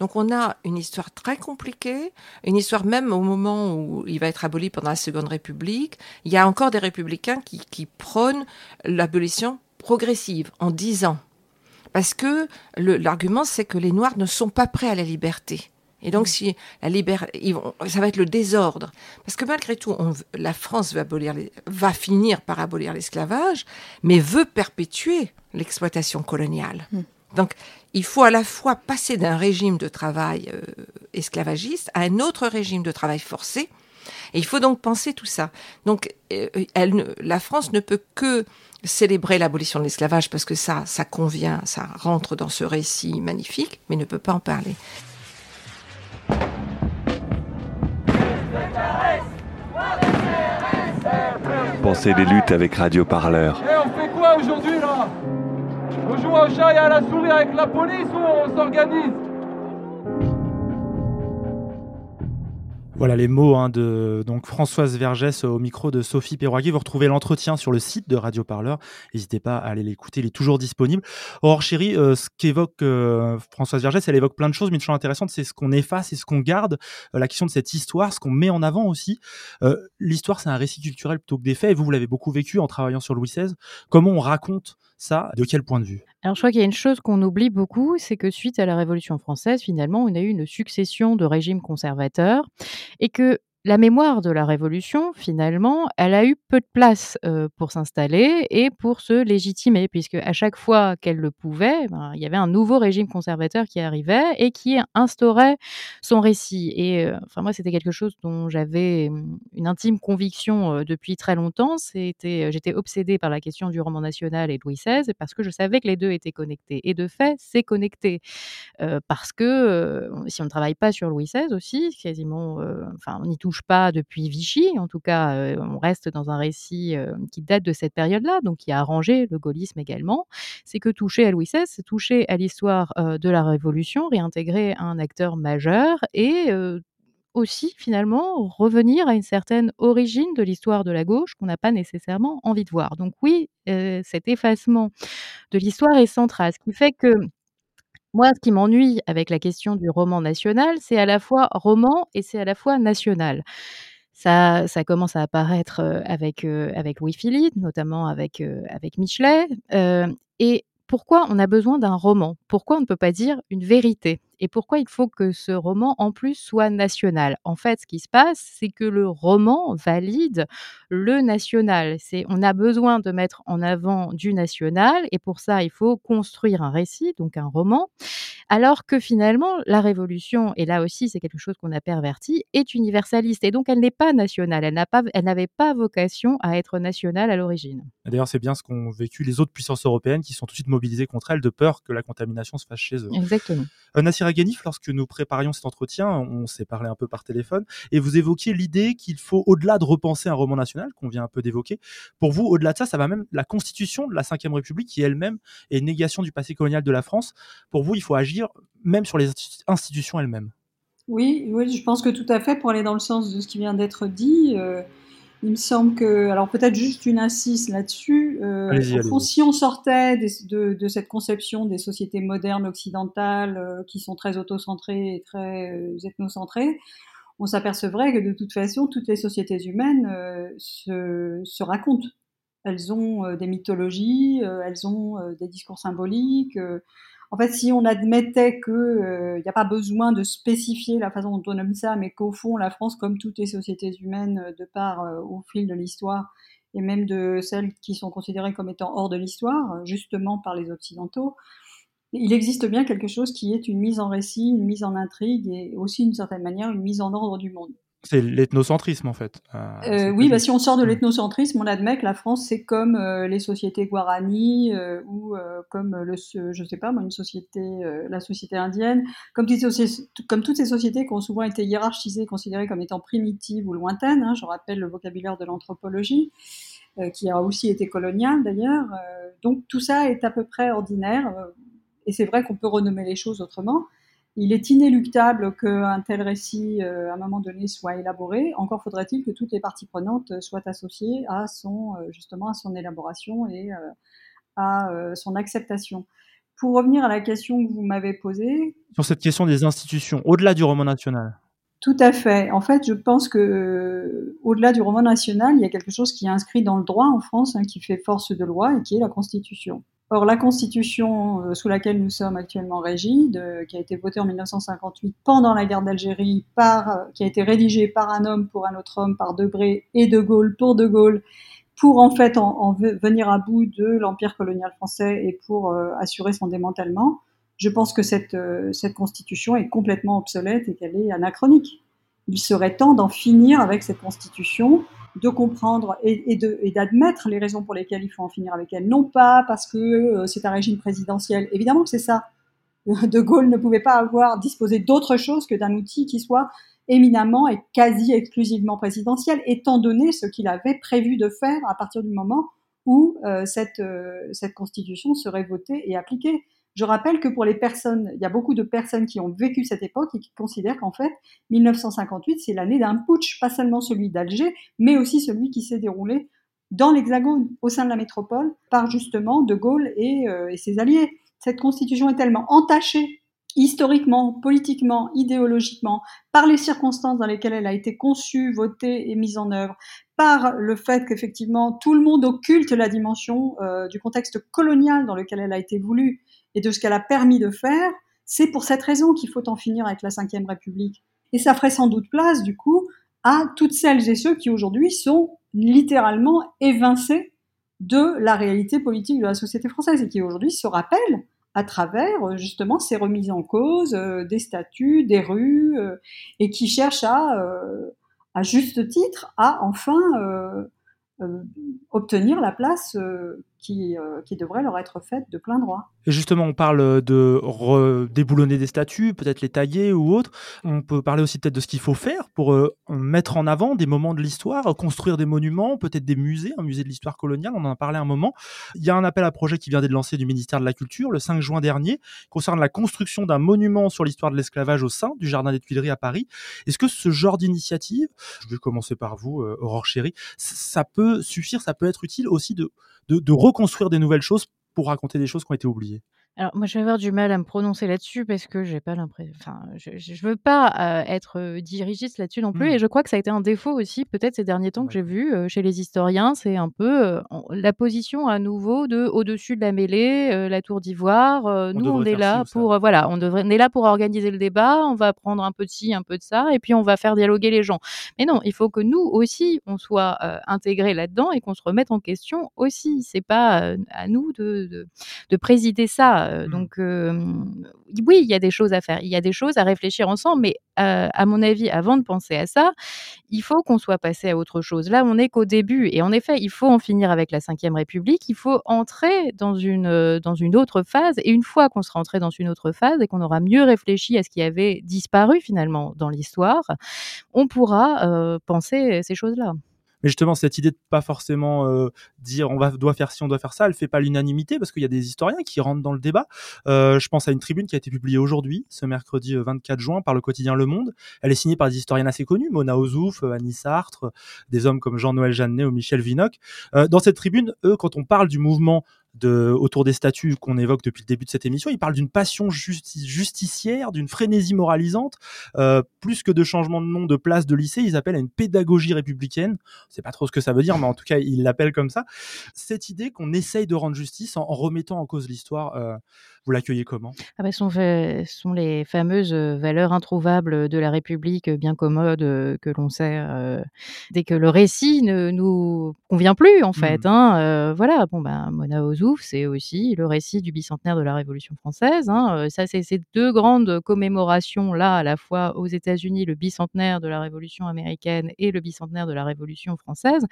Donc on a une histoire très compliquée, une histoire même au moment où il va être aboli pendant la Seconde République. Il y a encore des républicains qui, qui prônent l'abolition progressive en 10 ans. Parce que l'argument, c'est que les Noirs ne sont pas prêts à la liberté. Et donc, si la liberté, ça va être le désordre. Parce que malgré tout, on, la France va, abolir va finir par abolir l'esclavage, mais veut perpétuer l'exploitation coloniale. Hmm. Donc, il faut à la fois passer d'un régime de travail euh, esclavagiste à un autre régime de travail forcé. Et il faut donc penser tout ça. Donc, euh, elle, la France ne peut que célébrer l'abolition de l'esclavage parce que ça, ça convient, ça rentre dans ce récit magnifique, mais ne peut pas en parler.
Pensez les luttes avec Radio Parleur.
Et on fait quoi aujourd'hui là? On joue au chat et à la souris avec la police ou on s'organise?
Voilà les mots hein, de donc Françoise Vergès au micro de Sophie Perroguet. Vous retrouvez l'entretien sur le site de Radio Parleur. N'hésitez pas à aller l'écouter, il est toujours disponible. Or, chérie, euh, ce qu'évoque euh, Françoise Vergès, elle évoque plein de choses, mais une chose intéressante, c'est ce qu'on efface et ce qu'on garde. Euh, la question de cette histoire, ce qu'on met en avant aussi. L'histoire, c'est un récit culturel plutôt que des faits. Et vous, vous l'avez beaucoup vécu en travaillant sur Louis XVI. Comment on raconte ça De quel point de vue?
Alors je crois qu'il y a une chose qu'on oublie beaucoup, c'est que suite à la Révolution française, finalement, on a eu une succession de régimes conservateurs et que la mémoire de la Révolution, finalement, elle a eu peu de place pour s'installer et pour se légitimer, puisque à chaque fois qu'elle le pouvait, ben, il y avait un nouveau régime conservateur qui arrivait et qui instaurait son récit. Et enfin moi, c'était quelque chose dont j'avais mmh, une intime conviction depuis très longtemps. C'était, j'étais obsédée par la question du roman national et Louis XVI parce que je savais que les deux étaient connectés. Et de fait, c'est connecté parce que si on ne travaille pas sur Louis XVI aussi, quasiment, enfin, on y touche pas depuis Vichy. En tout cas, on reste dans un récit qui date de cette période-là, donc qui a arrangé le gaullisme également. C'est que toucher à Louis XVI, c'est toucher à l'histoire de la Révolution, réintégrer un acteur majeur et aussi finalement revenir à une certaine origine de l'histoire de la gauche qu'on n'a pas nécessairement envie de voir. Donc oui, cet effacement de l'histoire est central, ce qui fait que moi, ce qui m'ennuie avec la question du roman national, c'est à la fois roman et c'est à la fois national. Ça, ça commence à apparaître avec, avec Louis-Philippe, notamment avec, avec Michelet. et pourquoi on a besoin d'un roman? Pourquoi on ne peut pas dire une vérité? Et pourquoi il faut que ce roman, en plus, soit national? En fait, ce qui se passe, c'est que le roman valide le national. C'est, on a besoin de mettre en avant du national, et pour ça, il faut construire un récit, donc un roman. Alors que finalement, la Révolution, et là aussi c'est quelque chose qu'on a perverti, est universaliste. Et donc elle n'est pas nationale, elle, n'a pas, elle n'avait pas vocation à être nationale à l'origine.
D'ailleurs, c'est bien ce qu'ont vécu les autres puissances européennes qui sont tout de suite mobilisées contre elle de peur que la contamination se fasse chez eux.
Exactement.
Euh, Nassira Ghanif, lorsque nous préparions cet entretien, on s'est parlé un peu par téléphone, et vous évoquiez l'idée qu'il faut, au-delà de repenser un roman national, qu'on vient un peu d'évoquer, pour vous, au-delà de ça, ça va même la constitution de la Ve République, qui elle-même est négation du passé colonial de la France. Pour vous, il faut agir même sur les institutions elles-mêmes.
Oui, oui, je pense que tout à fait, pour aller dans le sens de ce qui vient d'être dit, euh, il me semble que, alors peut-être juste une insiste là-dessus, euh, si on sortait de, cette conception des sociétés modernes occidentales euh, qui sont très autocentrées et très ethnocentrées, on s'apercevrait que de toute façon, toutes les sociétés humaines se, se, racontent. Elles ont des mythologies, elles ont des discours symboliques en fait, si on admettait qu'il n'y euh, a pas besoin de spécifier la façon dont on nomme ça, mais qu'au fond, la France, comme toutes les sociétés humaines, euh, de part euh, au fil de l'histoire, et même de celles qui sont considérées comme étant hors de l'histoire, justement par les Occidentaux, il existe bien quelque chose qui est une mise en récit, une mise en intrigue et aussi d'une certaine manière une mise en ordre du monde.
C'est l'ethnocentrisme en fait.
Euh, oui, bah, si on sort de l'ethnocentrisme, on admet que la France c'est comme euh, les sociétés guarani euh, ou comme le, je sais pas, moi, une société, la société indienne, comme, comme, toutes ces sociétés qui ont souvent été hiérarchisées, considérées comme étant primitives ou lointaines. Hein, je rappelle le vocabulaire de l'anthropologie, qui a aussi été colonial d'ailleurs. donc tout ça est à peu près ordinaire, et c'est vrai qu'on peut renommer les choses autrement il est inéluctable qu'un tel récit, euh, à un moment donné, soit élaboré. Encore faudrait-il que toutes les parties prenantes soient associées à son, euh, justement, à son élaboration et euh, à son acceptation. Pour revenir à la question que vous m'avez posée.
Sur cette question des institutions, au-delà du roman national.
Tout à fait. En fait, je pense que au-delà du roman national, il y a quelque chose qui est inscrit dans le droit en France, hein, qui fait force de loi et qui est la Constitution. Or, la Constitution euh, sous laquelle nous sommes actuellement régis, qui a été votée en 1958 pendant la guerre d'Algérie, euh, qui a été rédigée par un homme pour un autre homme, par Debré et De Gaulle pour De Gaulle, pour en fait en, venir à bout de l'empire colonial français et pour euh, assurer son démantèlement, je pense que cette, cette Constitution est complètement obsolète et qu'elle est anachronique. Il serait temps d'en finir avec cette Constitution de comprendre et, d'admettre les raisons pour lesquelles il faut en finir avec elle. Non pas parce que euh, c'est un régime présidentiel. Évidemment que c'est ça. De Gaulle ne pouvait pas avoir disposé d'autre chose que d'un outil qui soit éminemment et quasi exclusivement présidentiel, étant donné ce qu'il avait prévu de faire à partir du moment où euh, euh, cette constitution serait votée et appliquée. Je rappelle que pour les personnes, il y a beaucoup de personnes qui ont vécu cette époque et qui considèrent qu'en fait, 1958, c'est l'année d'un putsch, pas seulement celui d'Alger, mais aussi celui qui s'est déroulé dans l'Hexagone, au sein de la métropole, par justement De Gaulle et, euh, et ses alliés. Cette constitution est tellement entachée historiquement, politiquement, idéologiquement, par les circonstances dans lesquelles elle a été conçue, votée et mise en œuvre, par le fait qu'effectivement tout le monde occulte la dimension euh, du contexte colonial dans lequel elle a été voulue et de ce qu'elle a permis de faire, c'est pour cette raison qu'il faut en finir avec la Ve République. Et ça ferait sans doute place, du coup, à toutes celles et ceux qui aujourd'hui sont littéralement évincés de la réalité politique de la société française et qui aujourd'hui se rappellent à travers justement ces remises en cause euh, des statuts, des rues, euh, et qui cherchent à, euh, à juste titre, à enfin obtenir la place qui, qui devrait leur être faite de plein droit.
Et justement, on parle de déboulonner des statues, peut-être les tailler ou autres. On peut parler aussi peut-être de ce qu'il faut faire pour euh, mettre en avant des moments de l'histoire, construire des monuments, peut-être des musées, un musée de l'histoire coloniale, on en a parlé un moment. Il y a un appel à projet qui vient d'être lancé du ministère de la Culture le 5 juin dernier, concerne la construction d'un monument sur l'histoire de l'esclavage au sein du Jardin des Tuileries à Paris. Est-ce que ce genre d'initiative, je vais commencer par vous, euh, Aurore Chéry, ça peut suffire, ça peut être utile aussi de, de, reconstruire des nouvelles choses pour raconter des choses qui ont été oubliées
alors moi, je vais avoir du mal à me prononcer là-dessus parce que j'ai pas l'impression. Enfin, je, je veux pas euh, être euh, dirigiste là-dessus non plus. Mmh. Et je crois que ça a été un défaut aussi, peut-être ces derniers temps que j'ai vu euh, chez les historiens, c'est un peu la position à nouveau de au-dessus de la mêlée, la tour d'ivoire. nous, on est là pour voilà, on devrait, on est là pour organiser le débat. On va prendre un peu de ci, un peu de ça, et puis on va faire dialoguer les gens. Mais non, il faut que nous aussi, on soit intégrés là-dedans et qu'on se remette en question aussi. C'est pas à nous de, de, de présider ça. Euh, mmh. Donc, oui, il y a des choses à faire, il y a des choses à réfléchir ensemble, mais à mon avis, avant de penser à ça, il faut qu'on soit passé à autre chose. Là, on n'est qu'au début, et en effet, il faut en finir avec la Ve République, il faut entrer dans une, dans une autre phase, et une fois qu'on sera entré dans une autre phase et qu'on aura mieux réfléchi à ce qui avait disparu finalement dans l'histoire, on pourra penser ces choses-là.
Mais justement, cette idée de pas forcément euh, dire on va, doit faire ci, on doit faire ça, elle fait pas l'unanimité parce qu'il y a des historiens qui rentrent dans le débat. Euh, je pense à une tribune qui a été publiée aujourd'hui, ce mercredi 24 euh, juin, par le quotidien Le Monde. Elle est signée par des historiens assez connus, Mona Ozouf, Annie Sartre, des hommes comme Jean-Noël Jeannet ou Michel Vinocq. dans cette tribune, eux, quand on parle du mouvement autour des statuts qu'on évoque depuis le début de cette émission. Il parle d'une passion justicière, d'une frénésie moralisante. Euh, plus que de changement de nom de place de lycée, ils appellent à une pédagogie républicaine. Je sais pas trop ce que ça veut dire, mais en tout cas, ils l'appellent comme ça. Cette idée qu'on essaye de rendre justice en, remettant en cause l'histoire, euh, vous l'accueillez comment?
Ah bah, ce, sont, les fameuses euh, valeurs introuvables de la République, bien commodes, que l'on sait dès que le récit ne nous convient plus, en fait. Mmh. Hein, voilà, bon, ben, Mona Ozu C'est aussi le récit du bicentenaire de la Révolution française. Hein. Ça, c'est ces deux grandes commémorations là, à la fois aux États-Unis, le bicentenaire de la Révolution américaine et le bicentenaire de la Révolution française,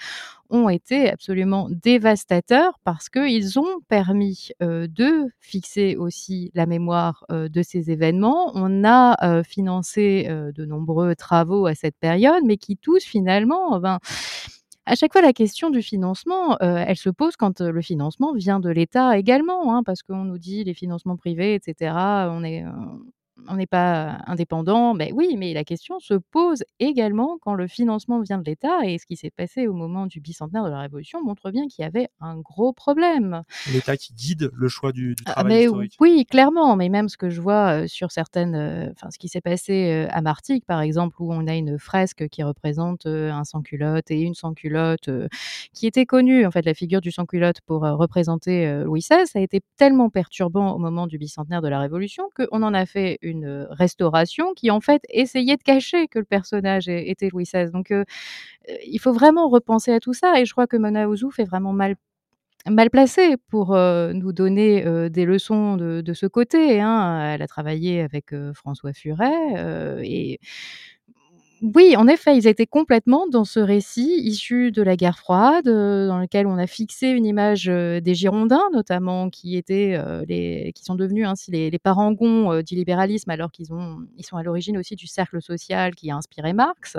ont été absolument dévastateurs parce qu'ils ont permis de fixer aussi la mémoire de ces événements. On a financé de nombreux travaux à cette période, mais qui tous finalement, ben, à chaque fois, la question du financement, elle se pose quand le financement vient de l'État également, hein, parce qu'on nous dit les financements privés, etc. On est, on n'est pas indépendant. Mais oui, mais la question se pose également quand le financement vient de l'État. Et ce qui s'est passé au moment du bicentenaire de la Révolution montre bien qu'il y avait un gros problème.
L'État qui guide le choix du, du
Ah,
travail
mais
historique.
oui, clairement. Mais même ce que je vois sur certaines, enfin ce qui s'est passé à Martigues, par exemple, où on a une fresque qui représente un sans-culotte et une sans-culotte, qui était connue, en fait, la figure du sans-culotte pour représenter Louis XVI, ça a été tellement perturbant au moment du bicentenaire de la Révolution qu'on en a fait une restauration qui, en fait, essayait de cacher que le personnage était Louis XVI. Donc, il faut vraiment repenser à tout ça. Et je crois que Mona Ozouf est vraiment mal mal placée pour nous donner des leçons de, de ce côté. hein. Elle a travaillé avec François Furet et oui, en effet, ils étaient complètement dans ce récit issu de la guerre froide, euh, dans lequel on a fixé une image euh, des Girondins, notamment, qui étaient euh, les, qui sont devenus ainsi les, les parangons du libéralisme, alors qu'ils ont, ils sont à l'origine aussi du cercle social qui a inspiré Marx.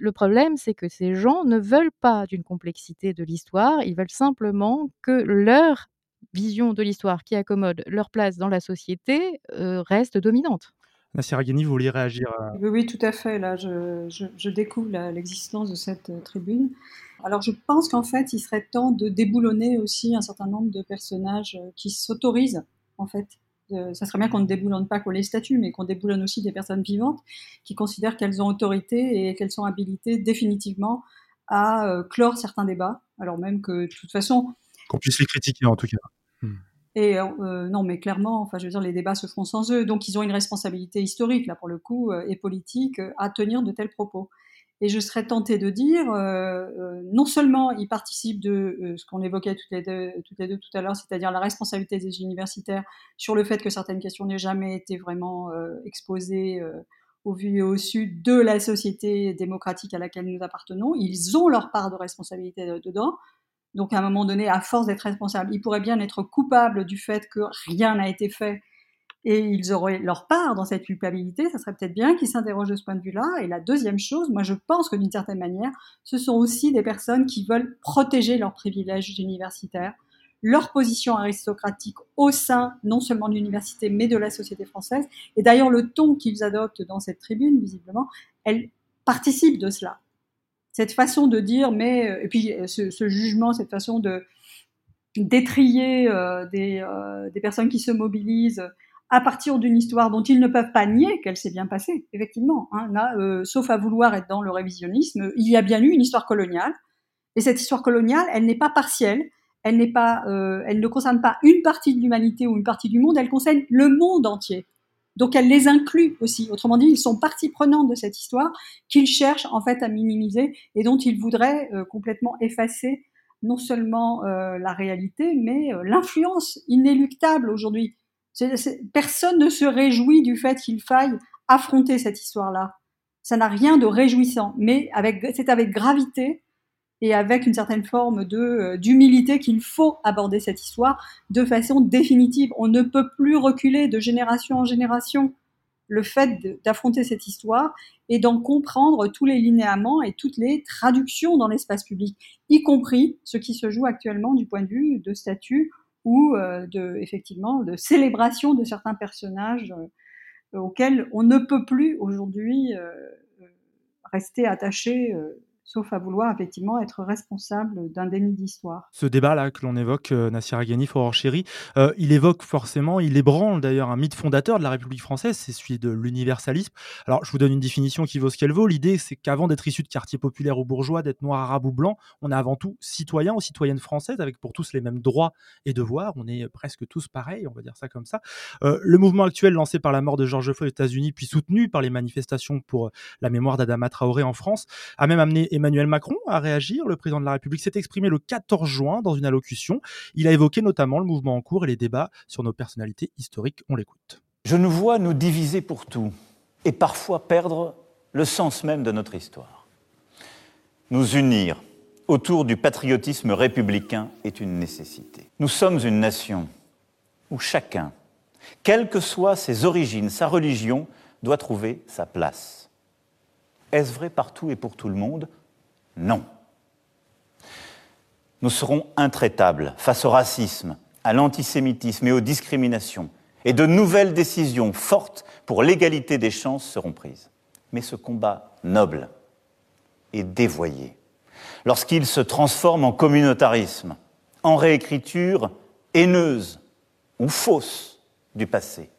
Le problème, c'est que ces gens ne veulent pas d'une complexité de l'histoire, ils veulent simplement que leur vision de l'histoire qui accommode leur place dans la société reste dominante.
Nassir Aghani, vous vouliez réagir à...
Oui, oui, tout à fait. Là, je, je- je découvre l'existence de cette euh, tribune. Alors, je pense qu'en fait, il serait temps de déboulonner aussi un certain nombre de personnages euh, qui s'autorisent, en fait. Euh, ça serait bien qu'on ne déboulonne pas que les statuts, mais qu'on déboulonne aussi des personnes vivantes qui considèrent qu'elles ont autorité et qu'elles sont habilitées définitivement à euh, clore certains débats, alors même que, de toute façon,
Qu'on puisse les critiquer en tout cas.
Et euh, non, mais clairement, enfin, je veux dire, les débats se feront sans eux. Donc, ils ont une responsabilité historique, là, pour le coup, euh, et politique, euh, à tenir de tels propos. Et je serais tentée de dire, euh, euh, non seulement ils participent de euh, ce qu'on évoquait toutes les, deux, toutes les deux tout à l'heure, c'est-à-dire la responsabilité des universitaires sur le fait que certaines questions n'aient jamais été vraiment euh, exposées euh, au vu et au sud de la société démocratique à laquelle nous appartenons. Ils ont leur part de responsabilité de- dedans. Donc, à un moment donné, à force d'être responsables, ils pourraient bien être coupables du fait que rien n'a été fait et ils auraient leur part dans cette culpabilité. Ça serait peut-être bien qu'ils s'interrogent de ce point de vue-là. Et la deuxième chose, moi, je pense que d'une certaine manière, ce sont aussi des personnes qui veulent protéger leurs privilèges universitaires, leur position aristocratique au sein non seulement de l'université, mais de la société française. Et d'ailleurs, le ton qu'ils adoptent dans cette tribune, visiblement, elle participe de cela cette façon de dire, mais et puis euh, ce, jugement, cette façon de d'étrier euh, des, euh, personnes qui se mobilisent à partir d'une histoire dont ils ne peuvent pas nier qu'elle s'est bien passée. Effectivement, hein, euh, sauf à vouloir être dans le révisionnisme, il y a bien eu une histoire coloniale, et cette histoire coloniale, elle n'est pas partielle, elle n'est pas, euh, elle ne concerne pas une partie de l'humanité ou une partie du monde, elle concerne le monde entier. Donc elle les inclut aussi. Autrement dit, ils sont partie prenante de cette histoire qu'ils cherchent en fait à minimiser et dont ils voudraient euh, complètement effacer non seulement euh, la réalité, mais euh, l'influence inéluctable aujourd'hui. Personne ne se réjouit du fait qu'il faille affronter cette histoire-là. Ça n'a rien de réjouissant, mais c'est avec gravité et avec une certaine forme de euh, d'humilité qu'il faut aborder cette histoire de façon définitive. On ne peut plus reculer de génération en génération le fait d'affronter cette histoire et d'en comprendre tous les linéaments et toutes les traductions dans l'espace public, y compris ce qui se joue actuellement du point de vue de statut ou euh, de effectivement de célébration de certains personnages euh, auxquels on ne peut plus aujourd'hui rester attaché, sauf à vouloir effectivement être responsable d'un déni d'histoire.
Ce débat-là que l'on évoque, euh, Nassir Aghani, Fauror Chéri, euh, il évoque forcément, il ébranle d'ailleurs un mythe fondateur de la République française, c'est celui de l'universalisme. Alors, je vous donne une définition qui vaut ce qu'elle vaut. L'idée, c'est qu'avant d'être issu de quartier populaire ou bourgeois, d'être noir, arabe ou blanc, on est avant tout citoyen ou citoyenne française, avec pour tous les mêmes droits et devoirs. On est presque tous pareils, on va dire ça comme ça. Euh, le mouvement actuel lancé par la mort de George Floyd aux États-Unis, puis soutenu par les manifestations pour euh, la mémoire d'Adama Traoré en France, a même amené Emmanuel Macron à réagir. Le président de la République s'est exprimé le 14 juin dans une allocution. Il a évoqué notamment le mouvement en cours et les débats sur nos personnalités historiques. On l'écoute.
Je nous vois nous diviser pour tout et parfois perdre le sens même de notre histoire. Nous unir autour du patriotisme républicain est une nécessité. Nous sommes une nation où chacun, quelles que soient ses origines, sa religion, doit trouver sa place. Est-ce vrai partout et pour tout le monde? Non. Nous serons intraitables face au racisme, à l'antisémitisme et aux discriminations, et de nouvelles décisions fortes pour l'égalité des chances seront prises. Mais ce combat noble est dévoyé lorsqu'il se transforme en communautarisme, en réécriture haineuse ou fausse du passé.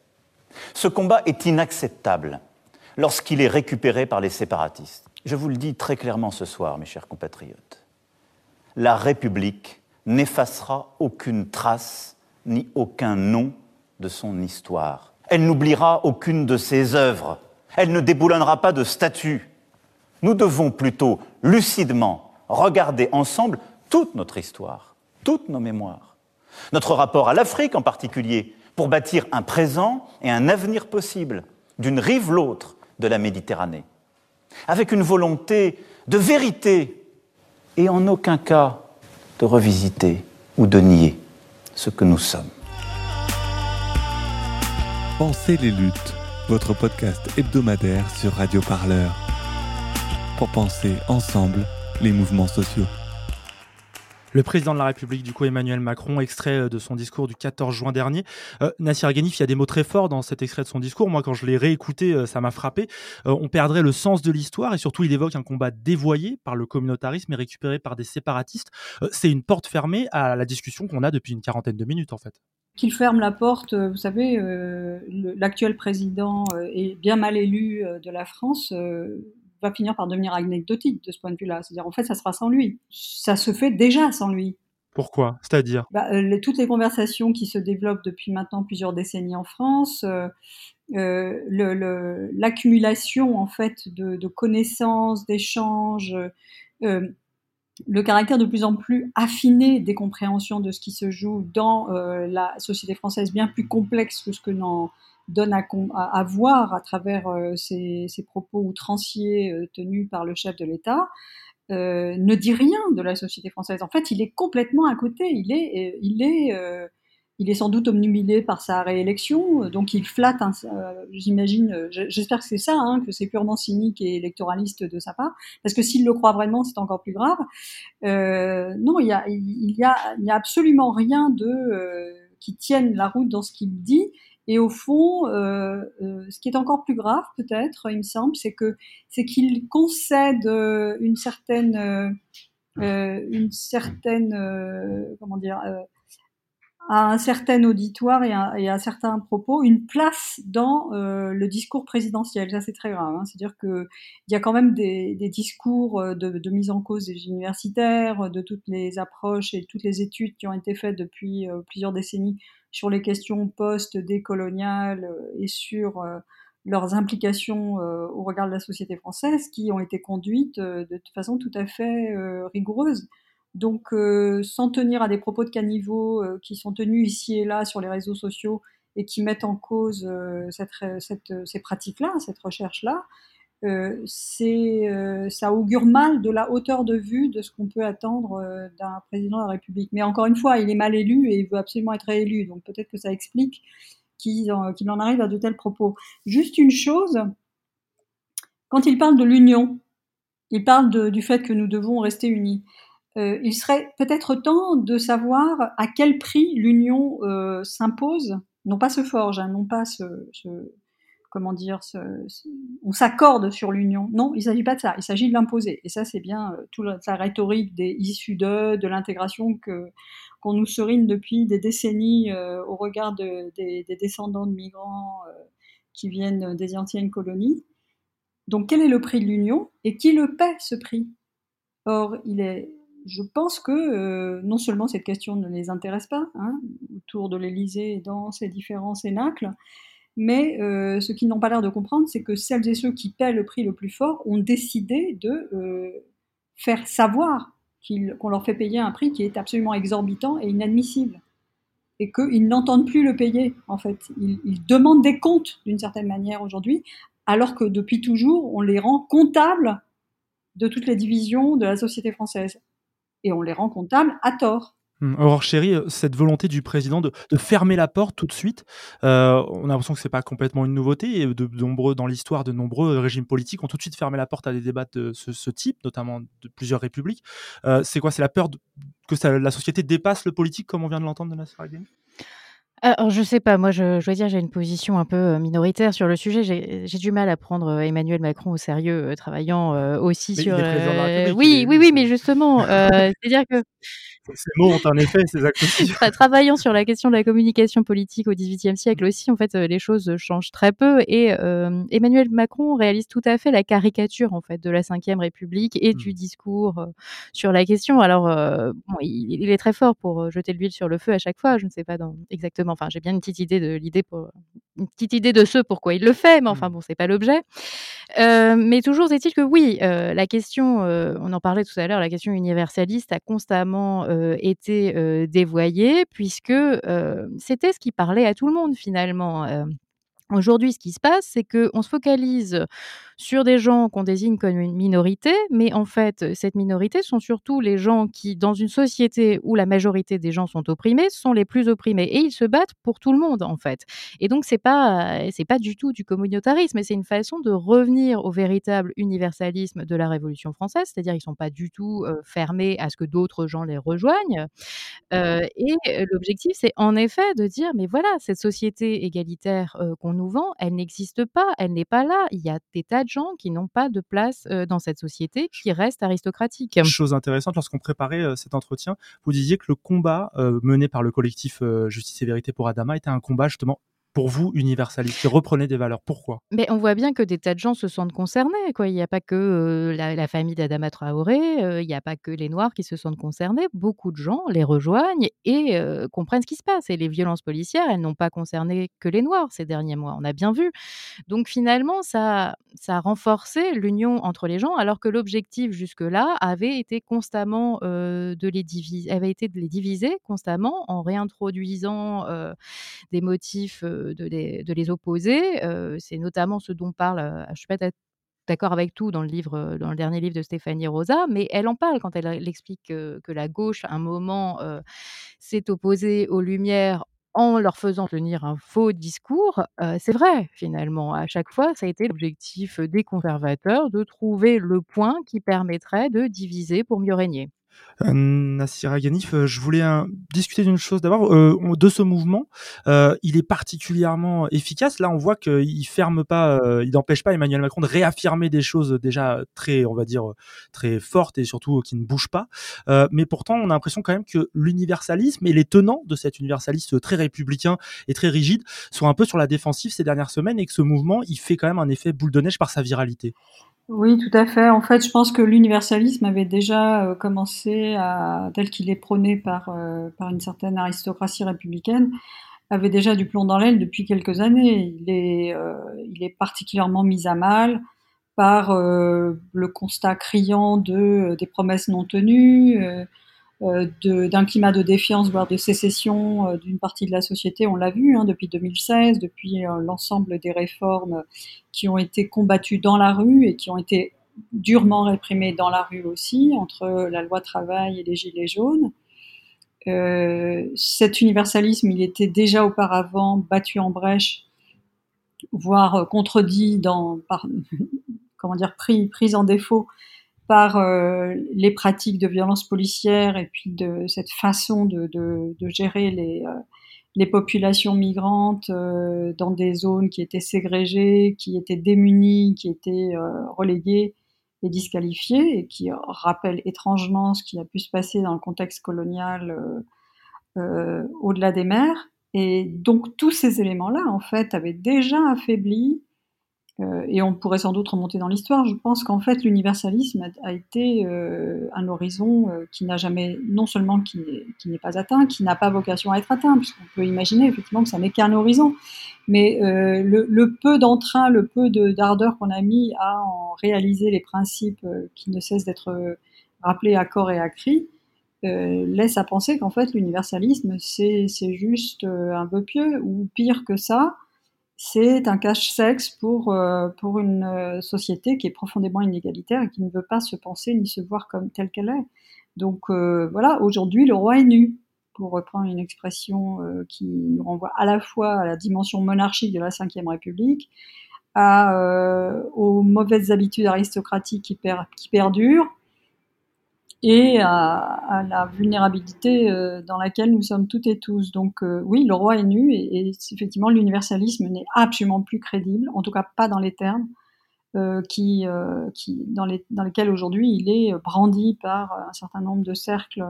Ce combat est inacceptable lorsqu'il est récupéré par les séparatistes. Je vous le dis très clairement ce soir, mes chers compatriotes. La République n'effacera aucune trace ni aucun nom de son histoire. Elle n'oubliera aucune de ses œuvres. Elle ne déboulonnera pas de statues. Nous devons plutôt lucidement regarder ensemble toute notre histoire, toutes nos mémoires, notre rapport à l'Afrique en particulier, pour bâtir un présent et un avenir possible d'une rive l'autre de la Méditerranée, avec une volonté de vérité et en aucun cas de revisiter ou de nier ce que nous sommes.
Pensez les luttes, votre podcast hebdomadaire sur Radio Parleur. Pour penser ensemble les mouvements sociaux.
Le président de la République, du coup, Emmanuel Macron, extrait euh, de son discours du 14 juin dernier. Euh, Nassir il y a des mots très forts dans cet extrait de son discours. Moi, quand je l'ai réécouté, euh, ça m'a frappé. Euh, on perdrait le sens de l'histoire et surtout, il évoque un combat dévoyé par le communautarisme et récupéré par des séparatistes. C'est une porte fermée à la discussion qu'on a depuis une quarantaine de minutes, en fait.
Qu'il ferme la porte, vous savez, l'actuel président est bien mal élu de la France. Va finir par devenir anecdotique de ce point de vue-là. C'est-à-dire, en fait, ça sera sans lui. Ça se fait déjà sans lui.
Pourquoi? C'est-à-dire?
Bah, euh, toutes les conversations qui se développent depuis maintenant plusieurs décennies en France, euh, euh, l'accumulation en fait de, de connaissances, d'échanges, le caractère de plus en plus affiné des compréhensions de ce qui se joue dans euh, la société française, bien plus complexe que ce que n'en donne à, voir à travers euh, ces, propos outranciers euh, tenus par le chef de l'État, ne dit rien de la société française. En fait, il est complètement à côté. Il est, il est sans doute omnubilé par sa réélection, euh, donc il flatte. un- euh, J'imagine, euh, j'espère que c'est ça, hein, que c'est purement cynique et électoraliste de sa part, parce que s'il le croit vraiment, c'est encore plus grave. Non, il y a, y a, absolument rien de qui tienne la route dans ce qu'il dit. Et au fond, ce qui est encore plus grave, peut-être, il me semble, c'est que c'est qu'il concède une certaine, une certaine, comment dire, à un certain auditoire et à, et certains propos une place dans euh, le discours présidentiel. Ça, c'est très grave. Hein. C'est-à-dire qu'il y a quand même des, discours euh, de, mise en cause des universitaires, de toutes les approches et toutes les études qui ont été faites depuis euh, plusieurs décennies sur les questions post-décoloniales et sur leurs implications au regard de la société française qui ont été conduites de façon tout à fait rigoureuse. Donc, euh, s'en tenir à des propos de caniveau euh, qui sont tenus ici et là sur les réseaux sociaux et qui mettent en cause euh, cette, cette, ces pratiques-là, cette recherche-là, euh, euh, ça augure mal de la hauteur de vue de ce qu'on peut attendre euh, d'un président de la République. Mais encore une fois, il est mal élu et il veut absolument être réélu, donc peut-être que ça explique qu'il en, en arrive à de tels propos. Juste une chose, quand il parle de l'union, il parle de, du fait que nous devons rester unis euh, il serait peut-être temps de savoir à quel prix l'union euh, s'impose, non pas se forge, hein, non pas se, se comment dire, se, on s'accorde sur l'union. Non, il ne s'agit pas de ça. Il s'agit de l'imposer. Et ça, c'est bien euh, toute la rhétorique des issus de, de l'intégration que qu'on nous serine depuis des décennies euh, au regard de, des, des, descendants de migrants euh, qui viennent des anciennes colonies. Donc, quel est le prix de l'union et qui le paie ce prix? Or, il est je pense que euh, non seulement cette question ne les intéresse pas, hein, autour de l'Élysée et dans ces différents cénacles, mais euh, ce qu'ils n'ont pas l'air de comprendre, c'est que celles et ceux qui paient le prix le plus fort ont décidé de, euh, faire savoir qu'on leur fait payer un prix qui est absolument exorbitant et inadmissible. Et qu'ils n'entendent plus le payer, en fait. Ils demandent des comptes, d'une certaine manière, aujourd'hui, alors que depuis toujours, on les rend comptables de toutes les divisions de la société française. Et on les rend comptables à tort.
Hum, Aurore Chéri, euh, cette volonté du président de, fermer la porte tout de suite, euh, on a l'impression que c'est pas complètement une nouveauté. Et de, nombreux, dans l'histoire, de nombreux régimes politiques ont tout de suite fermé la porte à des débats de ce, ce type, notamment de plusieurs républiques. Euh, c'est quoi? C'est la peur que la société dépasse le politique, comme on vient de l'entendre de Ghani
alors, je sais pas, moi, je, je dois dire, j'ai une position un peu euh, minoritaire sur le sujet. J'ai j'ai du mal à prendre euh, Emmanuel Macron au sérieux, euh, travaillant euh, aussi
Mais
sur.
il est président de la République, il
oui,
est-
oui, oui, mais justement, euh, c'est-à-dire que
Ces mots ont un effet, ces actes aussi.
Tra- travaillant sur la question de la communication politique au XVIIIe siècle aussi, en fait, euh, les choses changent très peu. Et euh, Emmanuel Macron réalise tout à fait la caricature en fait de la Ve République et du discours euh, sur la question. Alors, euh, bon, il, il est très fort pour euh, jeter de l'huile sur le feu à chaque fois. Je ne sais pas dans, exactement. Enfin, j'ai bien une petite idée de l'idée pour une petite idée de ce pourquoi il le fait, mais enfin bon, c'est pas l'objet. Euh, mais toujours est-il que oui, euh, la question, euh, on en parlait tout à l'heure, la question universaliste a constamment été dévoyée puisque c'était ce qui parlait à tout le monde finalement. Euh, Aujourd'hui, ce qui se passe, c'est qu'on se focalise sur des gens qu'on désigne comme une minorité, mais en fait, cette minorité sont surtout les gens qui, dans une société où la majorité des gens sont opprimés, sont les plus opprimés. Et ils se battent pour tout le monde, en fait. Et donc, c'est pas, c'est pas du tout du communautarisme, mais c'est une façon de revenir au véritable universalisme de la Révolution française, c'est-à-dire ils sont pas du tout euh, fermés à ce que d'autres gens les rejoignent. Euh, et euh, l'objectif, c'est en effet de dire, mais voilà, cette société égalitaire euh, qu'on nous vend, elle n'existe pas, elle n'est pas là. Il y a des tas de gens qui n'ont pas de place euh, dans cette société, qui reste aristocratique.
Chose intéressante, lorsqu'on préparait euh, cet entretien, vous disiez que le combat mené par le collectif Justice et Vérité pour Adama était un combat justement pour vous universaliste, qui reprenait des valeurs. Pourquoi?
Mais on voit bien que des tas de gens se sentent concernés. Il n'y a pas que euh, la, famille d'Adama Traoré, euh, il n'y a pas que les Noirs qui se sentent concernés. Beaucoup de gens les rejoignent et euh, comprennent ce qui se passe. Et les violences policières, elles n'ont pas concerné que les Noirs ces derniers mois. On a bien vu. Donc finalement, ça, ça a renforcé l'union entre les gens, alors que l'objectif jusque-là avait été constamment de les diviser, avait été de les diviser constamment en réintroduisant des motifs de les, opposer. C'est notamment ce dont parle, je suis pas d'ac- d'accord avec tout dans le dernier livre de Stéphanie Rosa, mais elle en parle quand elle, explique que, la gauche, à un moment, s'est opposée aux Lumières en leur faisant tenir un faux discours. C'est vrai, finalement. À chaque fois, ça a été l'objectif des conservateurs de trouver le point qui permettrait de diviser pour mieux régner.
Euh, Nassira Ghanif, euh, je voulais euh, discuter d'une chose d'abord, de ce mouvement. Il est particulièrement efficace. Là, on voit qu'il ferme pas, il n'empêche pas Emmanuel Macron de réaffirmer des choses déjà très, on va dire, très fortes et surtout qui ne bougent pas. Mais pourtant, on a l'impression quand même que l'universalisme et les tenants de cet universalisme très républicain et très rigide sont un peu sur la défensive ces dernières semaines et que ce mouvement, il fait quand même un effet boule de neige par sa viralité.
Oui, tout à fait. En fait, je pense que l'universalisme avait déjà euh, commencé à, tel qu'il est prôné par, euh, par une certaine aristocratie républicaine, avait déjà du plomb dans l'aile depuis quelques années. Il est, euh, il est particulièrement mis à mal par le constat criant de, des promesses non tenues, d'un climat de défiance, voire de sécession euh, d'une partie de la société. On l'a vu hein, depuis 2016, depuis euh, l'ensemble des réformes qui ont été combattues dans la rue et qui ont été durement réprimées dans la rue aussi, entre la loi travail et les gilets jaunes. Euh, cet universalisme, il était déjà auparavant battu en brèche, voire euh, contredit dans, par, comment dire, pris en défaut par euh, les pratiques de violence policière et puis de cette façon de, gérer les, euh, les populations migrantes euh, dans des zones qui étaient ségrégées, qui étaient démunies, qui étaient reléguées et disqualifiées, et qui rappellent étrangement ce qui a pu se passer dans le contexte colonial au-delà des mers. Et donc tous ces éléments-là, en fait, avaient déjà affaibli et on pourrait sans doute remonter dans l'histoire. Je pense qu'en fait, l'universalisme a, été euh, un horizon euh, qui n'a jamais, non seulement qui n'est, pas atteint, qui n'a pas vocation à être atteint, puisqu'on peut imaginer effectivement que ça n'est qu'un horizon. Mais euh, le, peu d'entrain, le peu de, d'ardeur qu'on a mis à en réaliser les principes euh, qui ne cessent d'être rappelé à corps et à cri, laisse à penser qu'en fait l'universalisme c'est juste un peu pieux ou pire que ça, c'est un cache-sexe pour, pour une société qui est profondément inégalitaire et qui ne veut pas se penser ni se voir comme telle qu'elle est. Donc voilà, aujourd'hui le roi est nu pour reprendre une expression euh, qui nous renvoie à la fois à la dimension monarchique de la Ve République, euh, aux mauvaises habitudes aristocratiques qui perdurent, et à, la vulnérabilité euh, dans laquelle nous sommes toutes et tous. Donc oui, le roi est nu, et, effectivement l'universalisme n'est absolument plus crédible, en tout cas pas dans les termes qui, qui, dans, les, dans lesquels aujourd'hui il est brandi par un certain nombre de cercles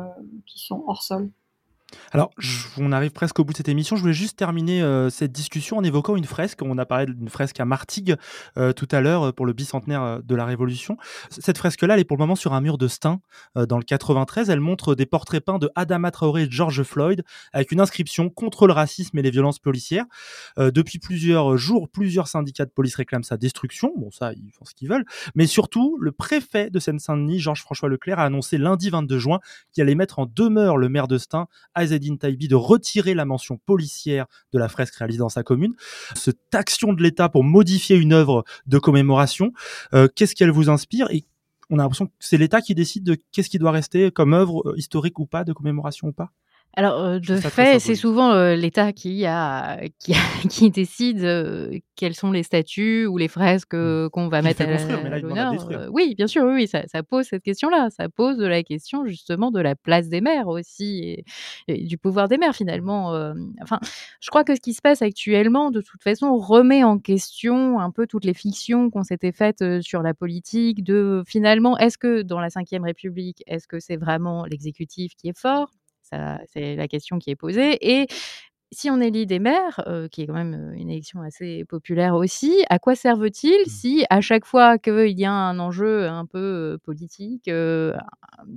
qui sont hors sol.
Alors, on arrive presque au bout de cette émission. Je voulais juste terminer euh, cette discussion en évoquant une fresque. On a parlé d'une fresque à Martigues euh, tout à l'heure euh, pour le bicentenaire de la Révolution. Cette fresque-là, elle est pour le moment sur un mur de Stein dans le 93. Elle montre des portraits peints de Adama Traoré et George Floyd avec une inscription contre le racisme et les violences policières. depuis plusieurs jours, plusieurs syndicats de police réclament sa destruction. Bon, ça, ils font ce qu'ils veulent. Mais surtout, le préfet de Seine-Saint-Denis, Georges-François Leclerc, a annoncé lundi 22 juin qu'il allait mettre en demeure le maire de Stein, Azzedine Taibi de retirer la mention policière de la fresque réalisée dans sa commune. Cette action de l'État pour modifier une œuvre de commémoration, euh, qu'est-ce qu'elle vous inspire? Et on a l'impression que c'est l'État qui décide de qu'est-ce qui doit rester comme œuvre euh, historique ou pas, de commémoration ou pas?
Alors, de fait, c'est souvent l'État qui, a, qui, qui décide quels sont les statues ou les fresques mmh. qu'on va mettre à, l'honneur. oui, bien sûr, oui, ça, ça pose cette question-là. Ça pose la question justement de la place des maires aussi et, du pouvoir des maires finalement. enfin, je crois que ce qui se passe actuellement, de toute façon, remet en question un peu toutes les fictions qu'on s'était faites sur la politique. De finalement, est-ce que dans la Ve République, est-ce que c'est vraiment l'exécutif qui est fort? C'est la question qui est posée. Et si on élit des maires, qui est quand même une élection assez populaire aussi, à quoi servent-ils mmh. si à chaque fois qu'il y a un enjeu un peu politique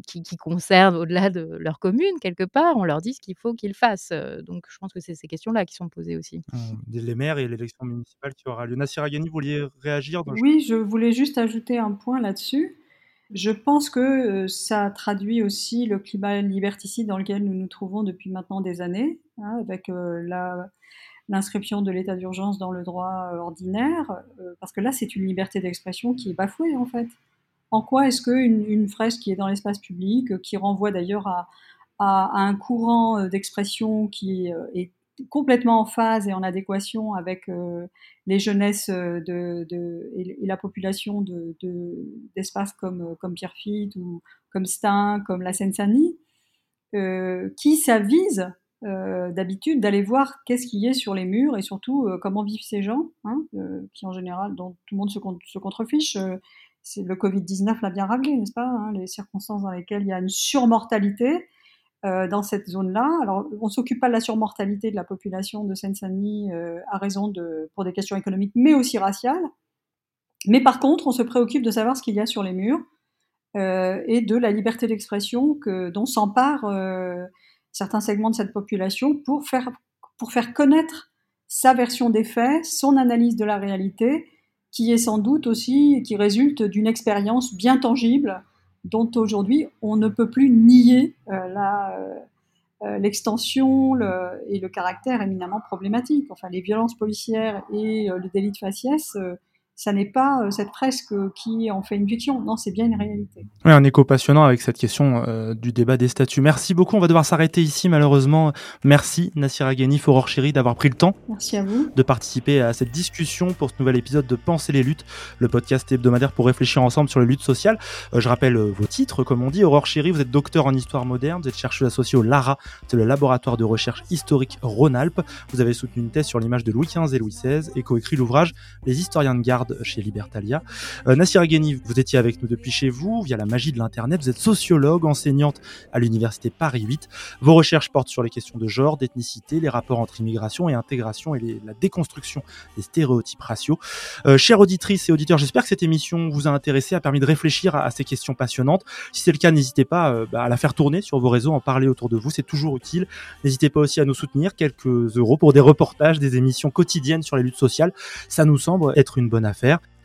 qui, concerne au-delà de leur commune, quelque part, on leur dit ce qu'il faut qu'ils fassent Donc je pense que c'est ces questions-là qui sont posées aussi.
Mmh. Les maires et l'élection municipale qui aura lieu. Vous vouliez réagir
Oui, je voulais juste ajouter un point là-dessus. Je pense que euh, ça traduit aussi le climat liberticide dans lequel nous nous trouvons depuis maintenant des années, hein, avec euh, l'inscription de l'état d'urgence dans le droit euh, ordinaire, parce que là, c'est une liberté d'expression qui est bafouée, en fait. En quoi est-ce qu'une une fresque qui est dans l'espace public, qui renvoie d'ailleurs à, à, un courant d'expression qui est complètement en phase et en adéquation avec euh, les jeunesses euh, de, et, la population d'espaces de, comme, euh, comme Pierrefitte ou comme Stein, comme la Seine-Saint-Denis, qui s'avise euh, d'habitude d'aller voir qu'est-ce qui est sur les murs et surtout comment vivent ces gens, hein, qui en général, dont tout le monde se, se contrefiche. le Covid-19 l'a bien réglé, n'est-ce pas hein, Les circonstances dans lesquelles il y a une surmortalité, euh, dans cette zone-là. Alors, on s'occupe pas de la surmortalité de la population de Seine-Saint-Denis euh, à raison de, pour des questions économiques, mais aussi raciales. Mais par contre, on se préoccupe de savoir ce qu'il y a sur les murs euh, et de la liberté d'expression que, dont s'emparent certains segments de cette population pour faire, pour faire connaître sa version des faits, son analyse de la réalité, qui est sans doute aussi, qui résulte d'une expérience bien tangible dont aujourd'hui on ne peut plus nier euh, euh, euh, l'extension et le caractère éminemment problématique. Enfin, les violences policières et le délit de faciès ça n'est pas euh, cette fresque qui en fait une fiction, non, c'est bien une réalité.
Oui, un écho passionnant avec cette question euh, du débat des statuts. Merci beaucoup, on va devoir s'arrêter ici malheureusement. Merci Nassir Aghani, Foror Chéri d'avoir pris le temps
Merci à vous.
de participer à cette discussion pour ce nouvel épisode de Penser les luttes, le podcast hebdomadaire pour réfléchir ensemble sur les luttes sociales. Euh, je rappelle vos titres, comme on dit. Aurore Chéri, vous êtes docteur en histoire moderne, vous êtes chercheuse associée au LARA, c'est le laboratoire de recherche historique Rhône-Alpes. Vous avez soutenu une thèse sur l'image de Louis XV et Louis XVI et coécrit l'ouvrage Les historiens de garde chez Libertalia. Euh, Nassir Agheni, vous étiez avec nous depuis chez vous, via la magie de l'Internet. Vous êtes sociologue, enseignante à l'Université Paris 8. Vos recherches portent sur les questions de genre, d'ethnicité, les rapports entre immigration et intégration et la déconstruction des stéréotypes raciaux. Euh, chères auditrices et auditeurs, j'espère que cette émission vous a intéressé, a permis de réfléchir à, ces questions passionnantes. Si c'est le cas, n'hésitez pas euh, bah, à la faire tourner sur vos réseaux, en parler autour de vous, c'est toujours utile. N'hésitez pas aussi à nous soutenir, quelques euros pour des reportages, des émissions quotidiennes sur les luttes sociales. Ça nous semble être une bonne affaire.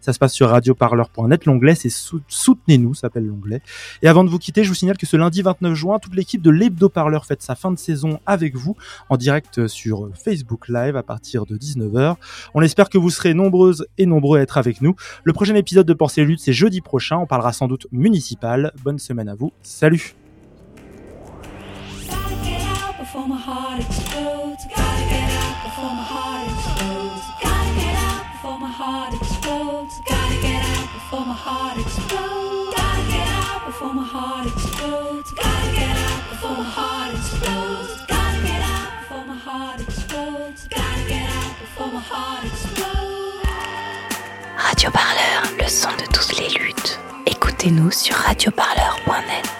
Ça se passe sur radioparleur.net. L'onglet, c'est Soutenez-nous, s'appelle l'onglet. Et avant de vous quitter, je vous signale que ce lundi 29 juin, toute l'équipe de l'Hebdo-Parleur fête sa fin de saison avec vous en direct sur Facebook Live à partir de 19h. On espère que vous serez nombreuses et nombreux à être avec nous. Le prochain épisode de Pensée Lutte, c'est jeudi prochain. On parlera sans doute municipal. Bonne semaine à vous. Salut!
Radio Parleur, le son de toutes les luttes. Écoutez-nous sur radioparleur.net.